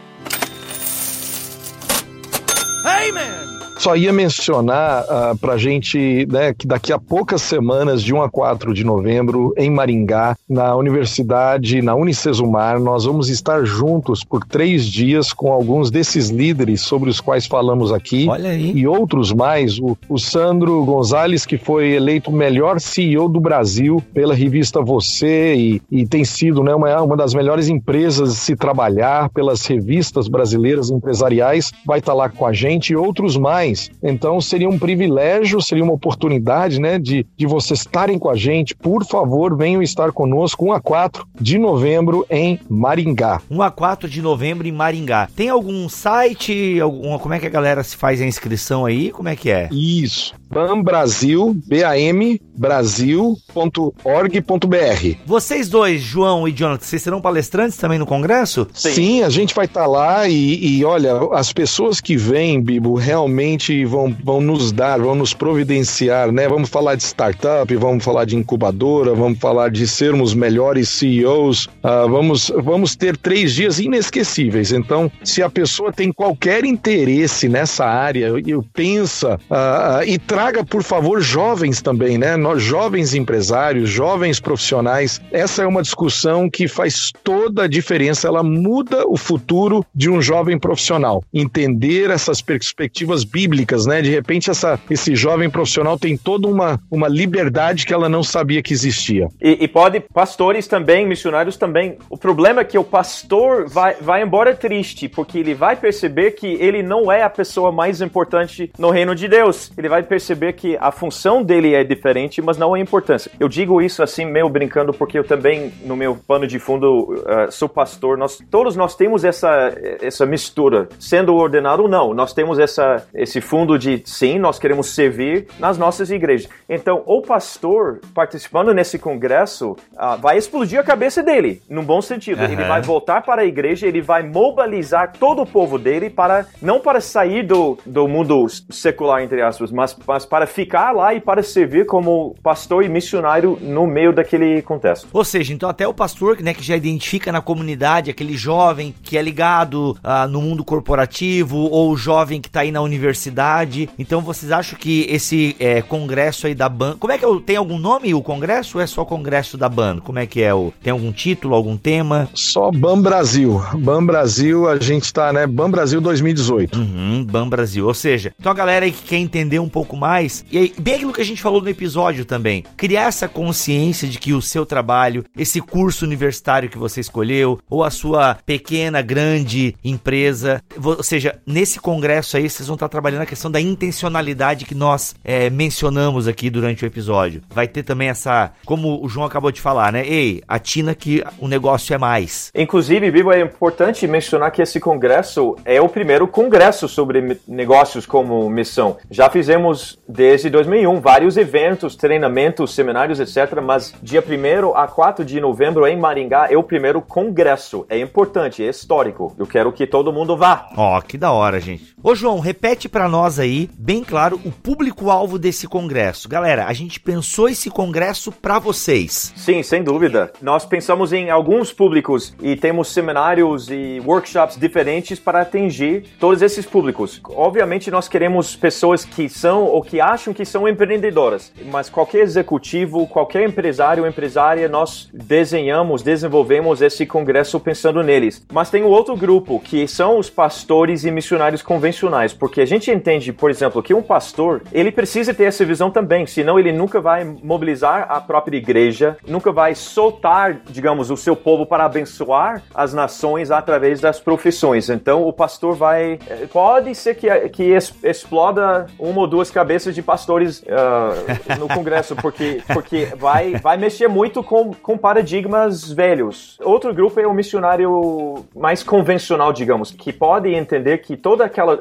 Hey, man! Só ia mencionar uh, para a gente né, que daqui a poucas semanas, de 1 a 4 de novembro, em Maringá, na Universidade, na Unicesumar, nós vamos estar juntos por três dias com alguns desses líderes sobre os quais falamos aqui. Olha aí. E outros mais. O, o Sandro Gonzalez, que foi eleito o melhor CEO do Brasil pela revista Você e, e tem sido né, uma, uma das melhores empresas de se trabalhar pelas revistas brasileiras empresariais, vai estar lá com a gente e outros mais mais. Então seria um privilégio, seria uma oportunidade, né, de, de vocês estarem com a gente. Por favor, venham estar conosco 1 a 4 de novembro em Maringá. 1 a 4 de novembro em Maringá. Tem algum site, alguma, como é que a galera se faz a inscrição aí? Como é que é? Isso. BAM Brasil, B-A-M, brasil.org.br. Vocês dois, João e Jonathan, vocês serão palestrantes também no congresso? Sim, Sim a gente vai estar tá lá e, e, olha, as pessoas que vêm, Bibo, realmente vão, vão nos dar, vão nos providenciar, né? Vamos falar de startup, vamos falar de incubadora, vamos falar de sermos melhores CEOs, uh, vamos, vamos ter três dias inesquecíveis. Então, se a pessoa tem qualquer interesse nessa área, eu pensa uh, e traga, por favor, jovens também, né? Nós, jovens empresários, jovens profissionais. Essa é uma discussão que faz toda a diferença. Ela muda o futuro de um jovem profissional. Entender essas perspectivas bíblicas, né? De repente, essa, esse jovem profissional tem toda uma, uma liberdade que ela não sabia que existia. E, e pode, pastores também, missionários também. O problema é que o pastor vai, vai embora triste, porque ele vai perceber que ele não é a pessoa mais importante no reino de Deus. Ele vai perceber perceber que a função dele é diferente, mas não a importância. Eu digo isso assim meio brincando porque eu também no meu pano de fundo uh, sou pastor. Nós todos nós temos essa essa mistura, sendo ordenado ou não. Nós temos essa esse fundo de sim, nós queremos servir nas nossas igrejas. Então, o pastor participando nesse congresso uh, vai explodir a cabeça dele, num bom sentido. Uhum. Ele vai voltar para a igreja, ele vai mobilizar todo o povo dele para não para sair do, do mundo secular entre aspas, mas mas para ficar lá e para servir como pastor e missionário no meio daquele contexto. Ou seja, então até o pastor né, que já identifica na comunidade aquele jovem que é ligado uh, no mundo corporativo ou o jovem que está aí na universidade. Então vocês acham que esse é, congresso aí da BAN, como é que é, tem algum nome o congresso ou é só congresso da BAN? Como é que é? O, tem algum título, algum tema? Só BAN Brasil. BAN Brasil, a gente está, né? BAN Brasil 2018. Uhum, BAN Brasil. Ou seja, então a galera aí que quer entender um pouco mais mais. E aí, bem aquilo que a gente falou no episódio também. Criar essa consciência de que o seu trabalho, esse curso universitário que você escolheu, ou a sua pequena, grande empresa, ou seja, nesse congresso aí vocês vão estar trabalhando a questão da intencionalidade que nós é, mencionamos aqui durante o episódio. Vai ter também essa, como o João acabou de falar, né? Ei, atina que o negócio é mais. Inclusive, Bibo, é importante mencionar que esse congresso é o primeiro congresso sobre negócios como missão. Já fizemos desde 2001, vários eventos, treinamentos, seminários, etc. Mas dia 1 a 4 de novembro em Maringá é o primeiro congresso. É importante, é histórico. Eu quero que todo mundo vá. Ó, oh, que da hora, gente. Ô, João, repete para nós aí, bem claro, o público-alvo desse congresso. Galera, a gente pensou esse congresso para vocês. Sim, sem dúvida. Nós pensamos em alguns públicos e temos seminários e workshops diferentes para atingir todos esses públicos. Obviamente, nós queremos pessoas que são ou que acham que são empreendedoras, mas qualquer executivo, qualquer empresário empresária, nós desenhamos, desenvolvemos esse congresso pensando neles. Mas tem o outro grupo, que são os pastores e missionários convencionais, porque a gente entende, por exemplo, que um pastor, ele precisa ter essa visão também, senão ele nunca vai mobilizar a própria igreja, nunca vai soltar, digamos, o seu povo para abençoar as nações através das profissões. Então, o pastor vai, eh, pode ser que, que exploda uma ou duas cabeças cabeças de pastores uh, no Congresso, porque, porque vai, vai mexer muito com, com paradigmas velhos. Outro grupo é o missionário mais convencional, digamos, que pode entender que toda aquela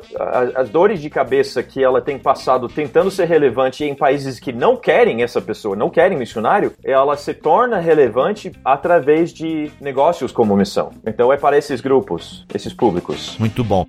as dores de cabeça que ela tem passado tentando ser relevante em países que não querem essa pessoa, não querem missionário, ela se torna relevante através de negócios como missão. Então é para esses grupos, esses públicos. Muito bom.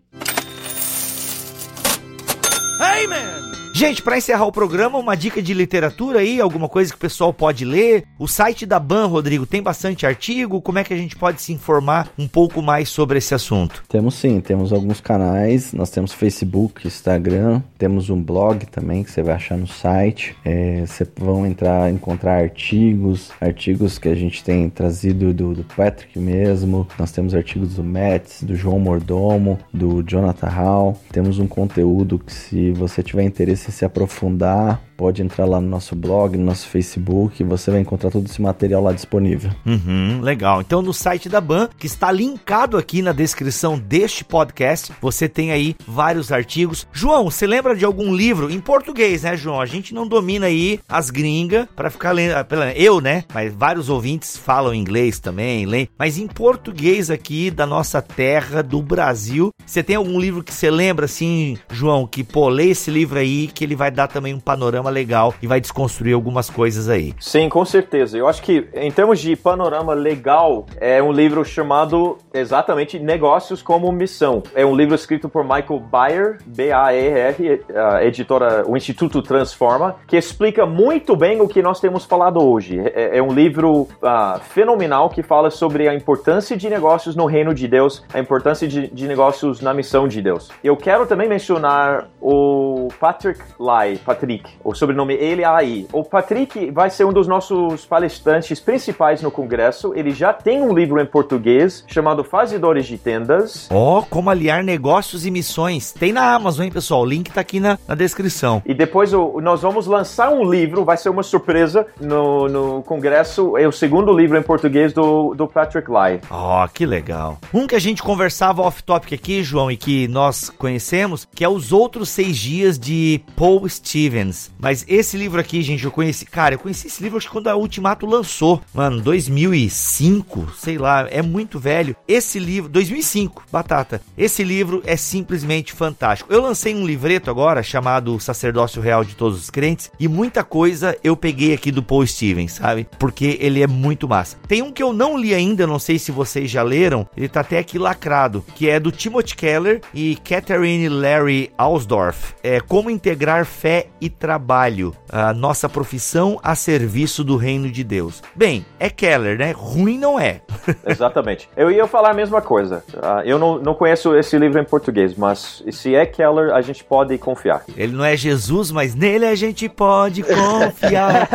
Gente, para encerrar o programa, uma dica de literatura aí, alguma coisa que o pessoal pode ler. O site da Ban, Rodrigo, tem bastante artigo. Como é que a gente pode se informar um pouco mais sobre esse assunto? Temos sim, temos alguns canais. Nós temos Facebook, Instagram, temos um blog também que você vai achar no site. É, você vão entrar, encontrar artigos, artigos que a gente tem trazido do, do Patrick mesmo. Nós temos artigos do Mets, do João Mordomo, do Jonathan Hall. Temos um conteúdo que, se você tiver interesse se aprofundar, pode entrar lá no nosso blog, no nosso Facebook, você vai encontrar todo esse material lá disponível. Uhum, legal. Então no site da Ban, que está linkado aqui na descrição deste podcast, você tem aí vários artigos. João, você lembra de algum livro em português, né, João? A gente não domina aí as gringas para ficar lendo, eu, né? Mas vários ouvintes falam inglês também, leem, mas em português aqui da nossa terra, do Brasil. Você tem algum livro que você lembra assim, João, que pô, lê esse livro aí que ele vai dar também um panorama legal e vai desconstruir algumas coisas aí. Sim, com certeza. Eu acho que, em termos de panorama legal, é um livro chamado exatamente Negócios como Missão. É um livro escrito por Michael Bayer, B-A-E-R, a editora, o Instituto Transforma, que explica muito bem o que nós temos falado hoje. É, é um livro uh, fenomenal que fala sobre a importância de negócios no reino de Deus, a importância de, de negócios na missão de Deus. Eu quero também mencionar o Patrick Lai, Patrick, o sobrenome ele aí. O Patrick vai ser um dos nossos palestrantes principais no congresso. Ele já tem um livro em português chamado Fazedores de Tendas. Ó, oh, como aliar negócios e missões. Tem na Amazon, hein, pessoal? O link tá aqui na, na descrição. E depois o, nós vamos lançar um livro, vai ser uma surpresa no, no congresso. É o segundo livro em português do, do Patrick Lai. Ó, oh, que legal. Um que a gente conversava off-topic aqui, João, e que nós conhecemos, que é Os Outros Seis Dias de Paul Stevens. Mas esse livro aqui, gente, eu conheci. Cara, eu conheci esse livro acho que quando a Ultimato lançou. Mano, 2005, sei lá, é muito velho. Esse livro, 2005, batata. Esse livro é simplesmente fantástico. Eu lancei um livreto agora chamado Sacerdócio Real de Todos os Crentes e muita coisa eu peguei aqui do Paul Stevens, sabe? Porque ele é muito massa. Tem um que eu não li ainda, não sei se vocês já leram, ele tá até aqui lacrado, que é do Timothy Keller e Catherine Larry Ausdorf. É Como Integrar Fé e Trabalho trabalho, a nossa profissão a serviço do reino de Deus. Bem, é Keller, né? Ruim não é. <laughs> Exatamente. Eu ia falar a mesma coisa. Uh, eu não, não conheço esse livro em português, mas se é Keller, a gente pode confiar. Ele não é Jesus, mas nele a gente pode confiar.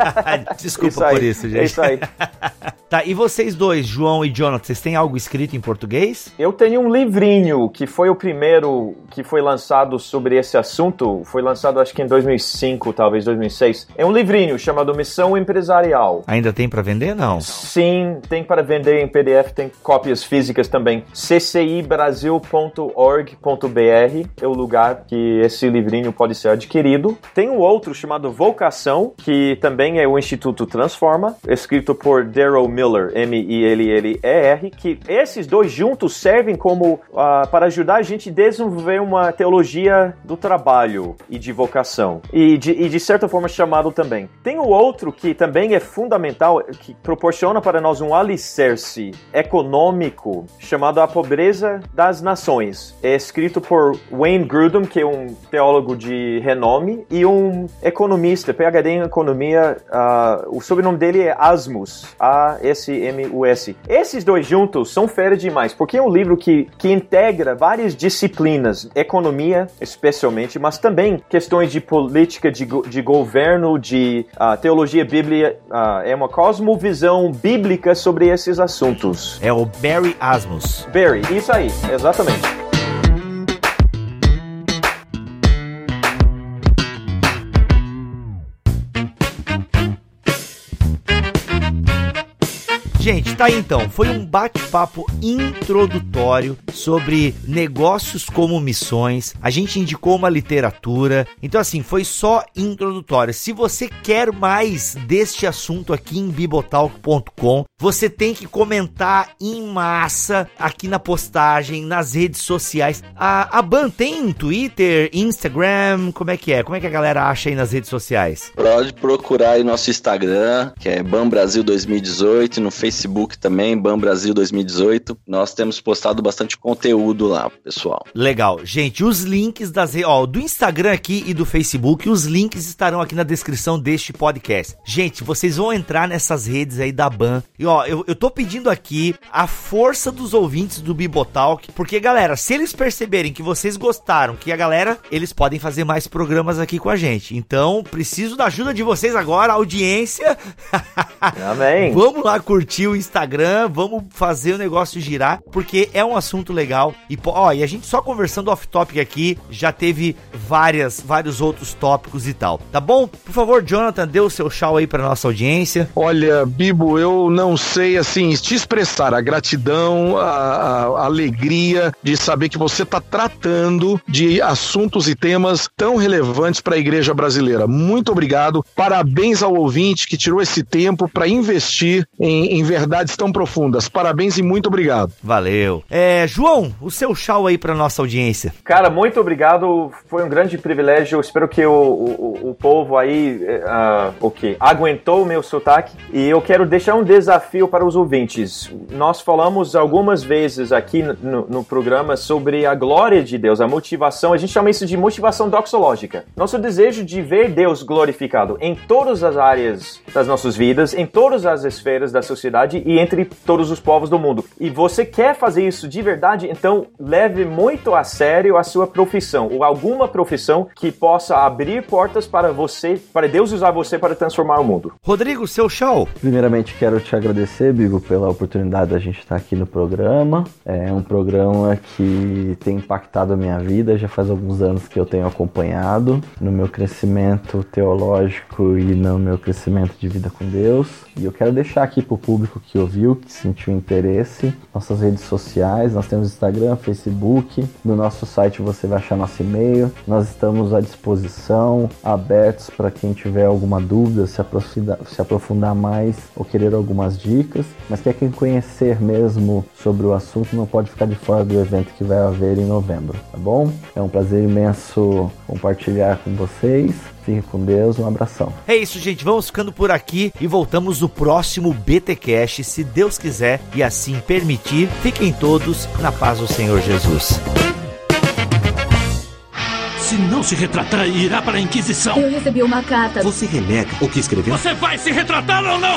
<laughs> Desculpa isso por isso, gente. É isso aí. <laughs> tá, e vocês dois, João e Jonathan, vocês têm algo escrito em português? Eu tenho um livrinho que foi o primeiro que foi lançado sobre esse assunto. Foi lançado acho que em 2005 2005, talvez 2006. É um livrinho chamado Missão Empresarial. Ainda tem para vender, não? Sim, tem para vender em PDF, tem cópias físicas também. ccibrasil.org.br é o lugar que esse livrinho pode ser adquirido. Tem um outro chamado Vocação, que também é o Instituto Transforma, escrito por Daryl Miller, M-I-L-L-E-R, que esses dois juntos servem como uh, para ajudar a gente a desenvolver uma teologia do trabalho e de vocação. E e de, e de certa forma chamado também. Tem o outro que também é fundamental, que proporciona para nós um alicerce econômico, chamado A Pobreza das Nações. É escrito por Wayne Grudem, que é um teólogo de renome, e um economista, PhD em economia, uh, o sobrenome dele é Asmus, A-S-M-U-S. Esses dois juntos são fera demais, porque é um livro que, que integra várias disciplinas, economia especialmente, mas também questões de política política, de, de governo, de uh, teologia bíblica, uh, é uma cosmovisão bíblica sobre esses assuntos. É o Barry Asmus. Barry, isso aí, exatamente. Gente, tá aí então. Foi um bate-papo introdutório sobre negócios como missões. A gente indicou uma literatura. Então, assim, foi só introdutório. Se você quer mais deste assunto aqui em bibotalk.com, você tem que comentar em massa aqui na postagem, nas redes sociais. A, a Ban tem Twitter, Instagram, como é que é? Como é que a galera acha aí nas redes sociais? Pode procurar aí nosso Instagram, que é Ban Brasil 2018, no Facebook também, Ban Brasil 2018. Nós temos postado bastante conteúdo lá, pessoal. Legal. Gente, os links das redes, ó, do Instagram aqui e do Facebook, os links estarão aqui na descrição deste podcast. Gente, vocês vão entrar nessas redes aí da Ban. E ó, eu, eu tô pedindo aqui a força dos ouvintes do Bibotalk, porque galera, se eles perceberem que vocês gostaram, que a galera, eles podem fazer mais programas aqui com a gente. Então, preciso da ajuda de vocês agora, audiência. <laughs> Amém. Vamos lá curtir o Instagram, vamos fazer o negócio girar, porque é um assunto legal. E, ó, e a gente só conversando off-topic aqui, já teve várias, vários outros tópicos e tal. Tá bom? Por favor, Jonathan, dê o seu tchau aí pra nossa audiência. Olha, Bibo, eu não sei, assim, te expressar a gratidão, a, a alegria de saber que você está tratando de assuntos e temas tão relevantes para a igreja brasileira. Muito obrigado. Parabéns ao ouvinte que tirou esse tempo para investir em, em, verdades tão profundas. Parabéns e muito obrigado. Valeu. É, João, o seu tchau aí para nossa audiência. Cara, muito obrigado. Foi um grande privilégio. Espero que o, o, o povo aí uh, o que aguentou o meu sotaque. E eu quero deixar um desafio para os ouvintes. Nós falamos algumas vezes aqui no, no programa sobre a glória de Deus, a motivação. A gente chama isso de motivação doxológica. Nosso desejo de ver Deus glorificado em todas as áreas das nossas vidas, em todas as esferas da sociedade e entre todos os povos do mundo. E você quer fazer isso de verdade? Então leve muito a sério a sua profissão ou alguma profissão que possa abrir portas para você, para Deus usar você para transformar o mundo. Rodrigo, seu show. Primeiramente quero te agradecer, Bigo, pela oportunidade da gente estar aqui no programa. É um programa que tem impactado a minha vida, já faz alguns anos que eu tenho acompanhado no meu crescimento teológico e no meu crescimento de vida com Deus. E eu quero deixar aqui para o público que ouviu, que sentiu interesse, nossas redes sociais, nós temos Instagram, Facebook, no nosso site você vai achar nosso e-mail. Nós estamos à disposição, abertos para quem tiver alguma dúvida, se aprofundar, se aprofundar mais ou querer algumas dicas, mas quer quem conhecer mesmo sobre o assunto não pode ficar de fora do evento que vai haver em novembro, tá bom? É um prazer imenso compartilhar com vocês. Fique com Deus, um abração. É isso, gente. Vamos ficando por aqui e voltamos no próximo BT Cash, se Deus quiser e assim permitir. Fiquem todos na paz do Senhor Jesus. Se não se retratar, irá para a Inquisição. Eu recebi uma carta. Você renega o que escreveu? Você vai se retratar ou não?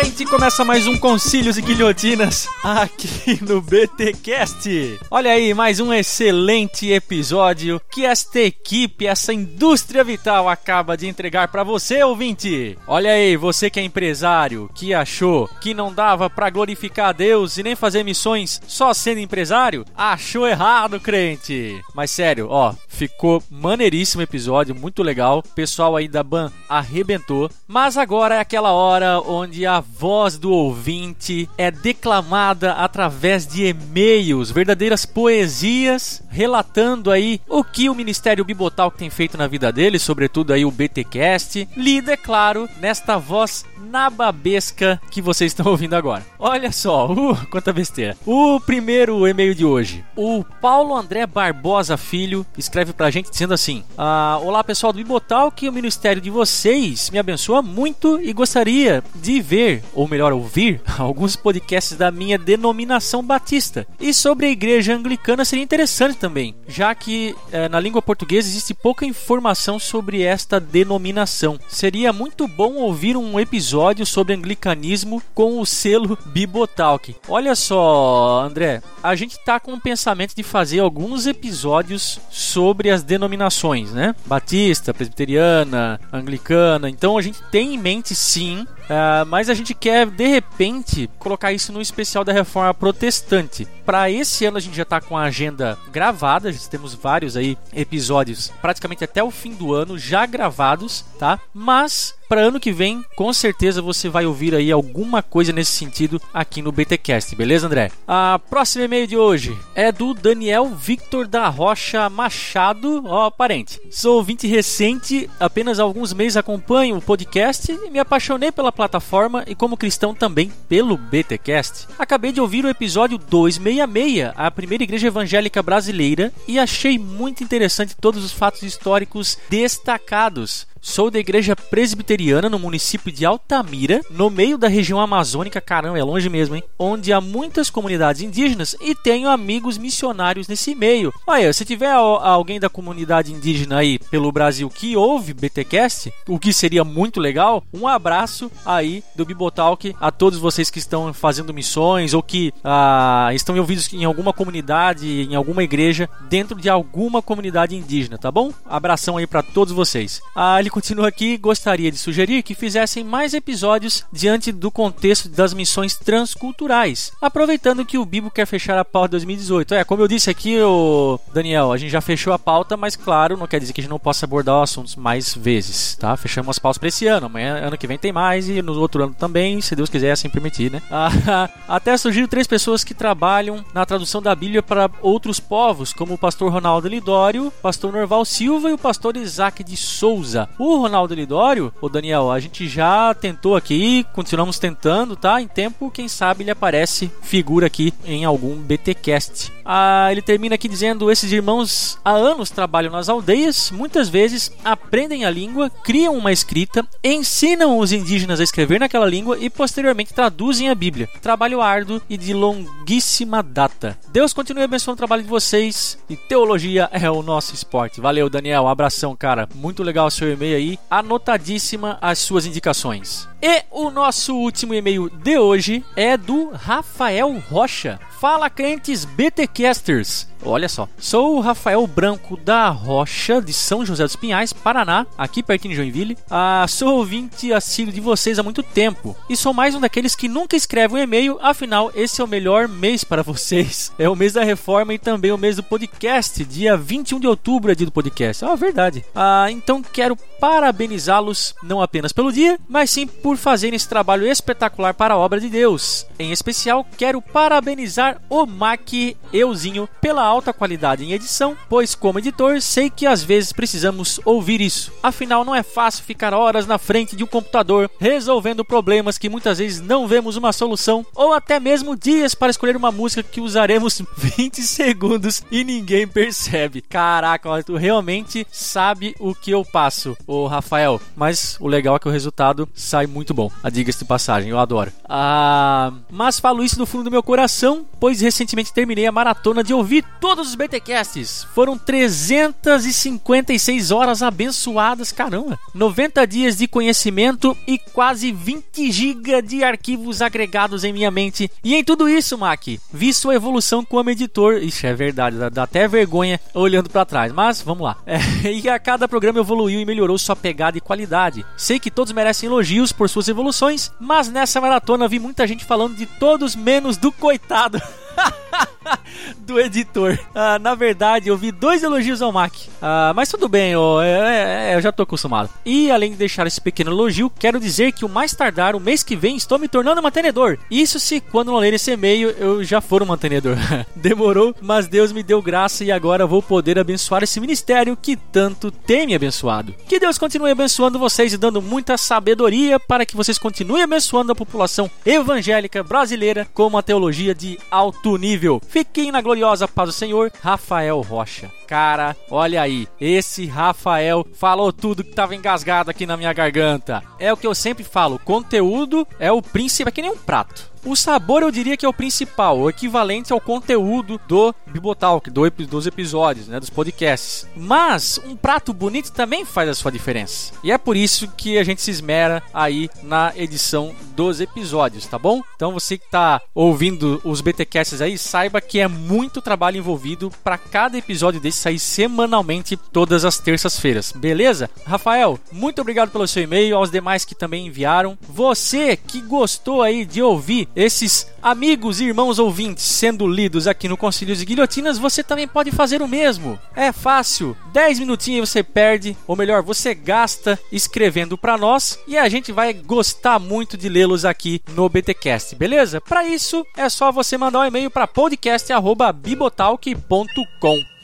Fala crente, começa mais um Concílios e Guilhotinas aqui no BTcast. Olha aí, mais um excelente episódio que esta equipe, essa indústria vital acaba de entregar para você, ouvinte. Olha aí, você que é empresário, que achou que não dava para glorificar a Deus e nem fazer missões só sendo empresário, achou errado, crente. Mas sério, ó, ficou maneiríssimo episódio, muito legal. O pessoal aí da Ban arrebentou, mas agora é aquela hora onde a voz do ouvinte é declamada através de e-mails, verdadeiras poesias, relatando aí o que o Ministério Bibotal tem feito na vida dele, sobretudo aí o BTcast, lida, é claro, nesta voz nababesca que vocês estão ouvindo agora. Olha só, <laughs> uh, quanta besteira. O primeiro e-mail de hoje. O Paulo André Barbosa Filho escreve pra gente dizendo assim: ah, Olá pessoal do Bibotal, que o ministério de vocês me abençoa muito e gostaria de ver, ou melhor, ouvir, <laughs> alguns podcasts da minha denominação batista. E sobre a igreja anglicana seria interessante também, já que eh, na língua portuguesa existe pouca informação sobre esta denominação. Seria muito bom ouvir um episódio sobre anglicanismo com o selo Bibotalk. Olha só, André, a gente tá com o pensamento de fazer alguns episódios sobre as denominações, né? Batista, presbiteriana, anglicana. Então a gente tem em mente sim Uh, mas a gente quer de repente colocar isso no especial da reforma protestante para esse ano a gente já tá com a agenda gravada, temos vários aí episódios praticamente até o fim do ano já gravados, tá? Mas para ano que vem, com certeza você vai ouvir aí alguma coisa nesse sentido aqui no BTcast, beleza, André? A próxima e-mail de hoje é do Daniel Victor da Rocha Machado, ó, parente. Sou ouvinte recente, apenas há alguns meses acompanho o podcast e me apaixonei pela plataforma e como cristão também pelo BTcast. Acabei de ouvir o episódio 266, a primeira igreja evangélica brasileira, e achei muito interessante todos os fatos históricos destacados. Sou da igreja presbiteriana no município de Altamira, no meio da região amazônica, caramba, é longe mesmo, hein? Onde há muitas comunidades indígenas e tenho amigos missionários nesse meio. Olha, se tiver alguém da comunidade indígena aí pelo Brasil que ouve BTcast, o que seria muito legal, um abraço aí do Bibotalk a todos vocês que estão fazendo missões ou que ah, estão envolvidos em alguma comunidade, em alguma igreja, dentro de alguma comunidade indígena, tá bom? Abração aí para todos vocês. Ah, ele continua aqui, gostaria de sugerir que fizessem mais episódios diante do contexto das missões transculturais, aproveitando que o Bibo quer fechar a pauta 2018. É, como eu disse aqui, o Daniel, a gente já fechou a pauta, mas claro, não quer dizer que a gente não possa abordar assuntos mais vezes, tá? Fechamos as pautas para esse ano, amanhã, ano que vem tem mais e no outro ano também, se Deus quiser assim permitir, né? <laughs> Até surgiram três pessoas que trabalham na tradução da Bíblia para outros povos, como o pastor Ronaldo Lidório, o pastor Norval Silva e o pastor Isaac de Souza. O Ronaldo Lidório, o Daniel, a gente já tentou aqui, continuamos tentando, tá? Em tempo, quem sabe ele aparece figura aqui em algum BTcast. Ah, ele termina aqui dizendo: esses irmãos há anos trabalham nas aldeias, muitas vezes aprendem a língua, criam uma escrita, ensinam os indígenas a escrever naquela língua e posteriormente traduzem a Bíblia. Trabalho árduo e de longuíssima data. Deus continue abençoando o trabalho de vocês e teologia é o nosso esporte. Valeu, Daniel. Abração, cara. Muito legal o seu e-mail aí, anotadíssima as suas indicações. E o nosso último e-mail de hoje é do Rafael Rocha. Fala crentes BTcasters. Olha só, sou o Rafael Branco da Rocha, de São José dos Pinhais, Paraná, aqui pertinho de Joinville. Ah, sou ouvinte assíduo de vocês há muito tempo e sou mais um daqueles que nunca escreve um e-mail, afinal, esse é o melhor mês para vocês. É o mês da reforma e também o mês do podcast. Dia 21 de outubro é dia do podcast. Ah, verdade. Ah, então quero parabenizá-los não apenas pelo dia, mas sim por fazerem esse trabalho espetacular para a obra de Deus. Em especial, quero parabenizar o Mac Euzinho pela alta qualidade em edição, pois como editor sei que às vezes precisamos ouvir isso. Afinal, não é fácil ficar horas na frente de um computador resolvendo problemas que muitas vezes não vemos uma solução, ou até mesmo dias para escolher uma música que usaremos <laughs> 20 segundos e ninguém percebe. Caraca, tu realmente sabe o que eu passo, o Rafael. Mas o legal é que o resultado sai muito bom. A diga de passagem, eu adoro. Ah, mas falo isso do fundo do meu coração, pois recentemente terminei a maratona de ouvir todos os BTcasts. Foram 356 horas abençoadas, caramba. 90 dias de conhecimento e quase 20 GB de arquivos agregados em minha mente. E em tudo isso, Mac, vi sua evolução como editor. Ixi, é verdade, dá, dá até vergonha olhando para trás. Mas vamos lá. <laughs> É, e a cada programa evoluiu e melhorou sua pegada e qualidade. Sei que todos merecem elogios por suas evoluções, mas nessa maratona vi muita gente falando de todos menos do coitado. <laughs> <laughs> do editor. Ah, na verdade, eu vi dois elogios ao Mac. Ah, mas tudo bem, eu, é, é, eu já tô acostumado. E além de deixar esse pequeno elogio, quero dizer que o mais tardar, o mês que vem, estou me tornando mantenedor. Isso se quando não ler esse e-mail eu já for um mantenedor. <laughs> Demorou, mas Deus me deu graça e agora vou poder abençoar esse ministério que tanto tem me abençoado. Que Deus continue abençoando vocês e dando muita sabedoria para que vocês continuem abençoando a população evangélica brasileira com uma teologia de alto nível. Fiquem na gloriosa paz do Senhor, Rafael Rocha. Cara, olha aí, esse Rafael falou tudo que tava engasgado aqui na minha garganta. É o que eu sempre falo, conteúdo é o príncipe, é que nem um prato. O sabor eu diria que é o principal, o equivalente ao conteúdo do Bibotalk, do, dos episódios, né, dos podcasts. Mas um prato bonito também faz a sua diferença. E é por isso que a gente se esmera aí na edição dos episódios, tá bom? Então você que está ouvindo os BTcasts aí, saiba que é muito trabalho envolvido para cada episódio desse sair semanalmente todas as terças-feiras, beleza? Rafael, muito obrigado pelo seu e-mail, aos demais que também enviaram. Você que gostou aí de ouvir esses amigos e irmãos ouvintes sendo lidos aqui no Concílios e Guilhotinas, você também pode fazer o mesmo. É fácil, 10 minutinhos você perde, ou melhor, você gasta escrevendo para nós e a gente vai gostar muito de lê-los aqui no BTcast, beleza? Para isso é só você mandar um e-mail para podcast@bibotalk.com.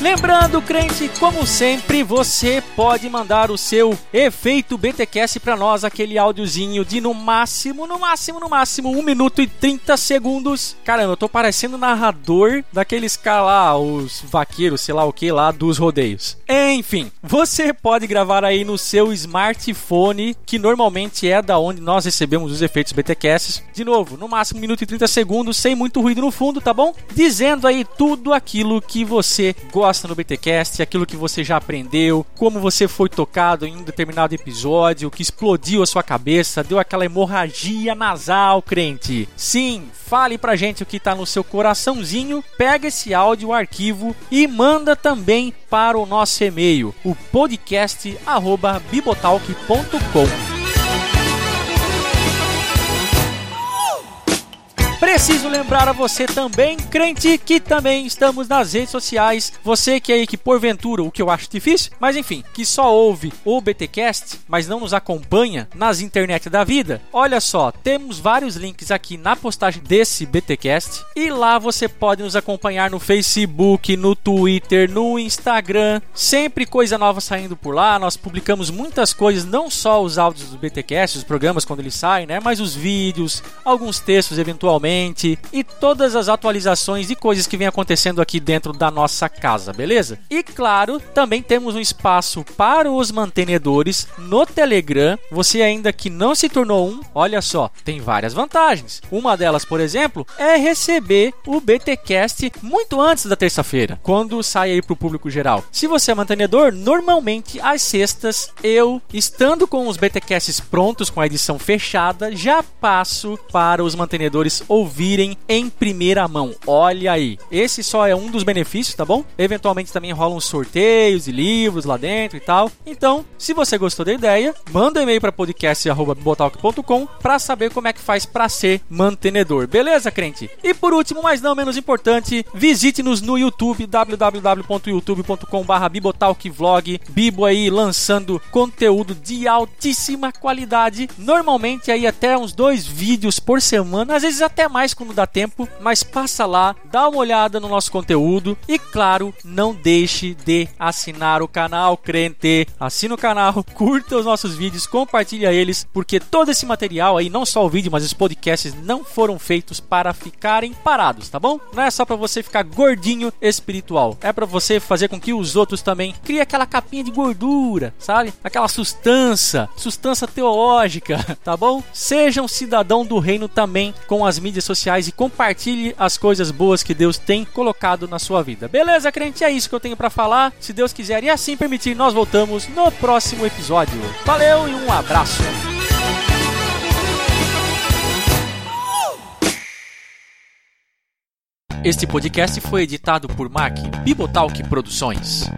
Lembrando, crente, como sempre, você pode mandar o seu efeito BTcast para nós, aquele áudiozinho de no máximo, no máximo, no máximo 1 minuto e 30 segundos. Caramba, eu tô parecendo narrador daqueles caras lá, os vaqueiros, sei lá o que lá, dos rodeios. Enfim, você pode gravar aí no seu smartphone, que normalmente é da onde nós recebemos os efeitos BTcasts. De novo, no máximo 1 minuto e 30 segundos, sem muito ruído no fundo, tá bom? Dizendo aí tudo aquilo que você gosta no BTcast, aquilo que você já aprendeu, como você foi tocado em um determinado episódio, que explodiu a sua cabeça, deu aquela hemorragia nasal, crente. Sim, fale pra gente o que tá no seu coraçãozinho, pega esse áudio, arquivo e manda também para o nosso e-mail, o podcast@bibotalk.com. Preciso lembrar a você também, crente, que também estamos nas redes sociais. Você que aí que porventura, o que eu acho difícil, mas enfim, que só ouve o BTcast, mas não nos acompanha nas internet da vida. Olha só, temos vários links aqui na postagem desse BTcast e lá você pode nos acompanhar no Facebook, no Twitter, no Instagram. Sempre coisa nova saindo por lá. Nós publicamos muitas coisas, não só os áudios do BTcast, os programas quando eles saem, né, mas os vídeos, alguns textos eventualmente e todas as atualizações e coisas que vem acontecendo aqui dentro da nossa casa, beleza? E claro, também temos um espaço para os mantenedores no Telegram. Você ainda que não se tornou um, olha só, tem várias vantagens. Uma delas, por exemplo, é receber o BTcast muito antes da terça-feira, quando sai aí para o público geral. Se você é mantenedor, normalmente às sextas eu, estando com os BTcasts prontos com a edição fechada, já passo para os mantenedores ou ouvirem em primeira mão. Olha aí, esse só é um dos benefícios, tá bom? Eventualmente também rolam sorteios e livros lá dentro e tal. Então, se você gostou da ideia, manda um e-mail para podcast@botalk.com para saber como é que faz para ser mantenedor. Beleza, crente? E por último, mas não menos importante, visite-nos no YouTube www.youtube.com/bibotalkvlog. Bibo aí lançando conteúdo de altíssima qualidade, normalmente aí até uns dois vídeos por semana, às vezes até mais quando dá tempo, mas passa lá, dá uma olhada no nosso conteúdo e, claro, não deixe de assinar o canal, crente. Assina o canal, <laughs> curta os nossos vídeos, compartilha eles, porque todo esse material aí, não só o vídeo, mas os podcasts não foram feitos para ficarem parados, tá bom? Não é só para você ficar gordinho espiritual, é para você fazer com que os outros também criem aquela capinha de gordura, sabe? Aquela sustância, sustância teológica, <laughs> tá bom? Seja um cidadão do reino também com as mídias sociais e compartilhe as coisas boas que Deus tem colocado na sua vida. Beleza, crente? É isso que eu tenho para falar. Se Deus quiser e assim permitir, nós voltamos no próximo episódio. Valeu e um abraço. Este podcast foi editado por Mac Bibotalk Produções.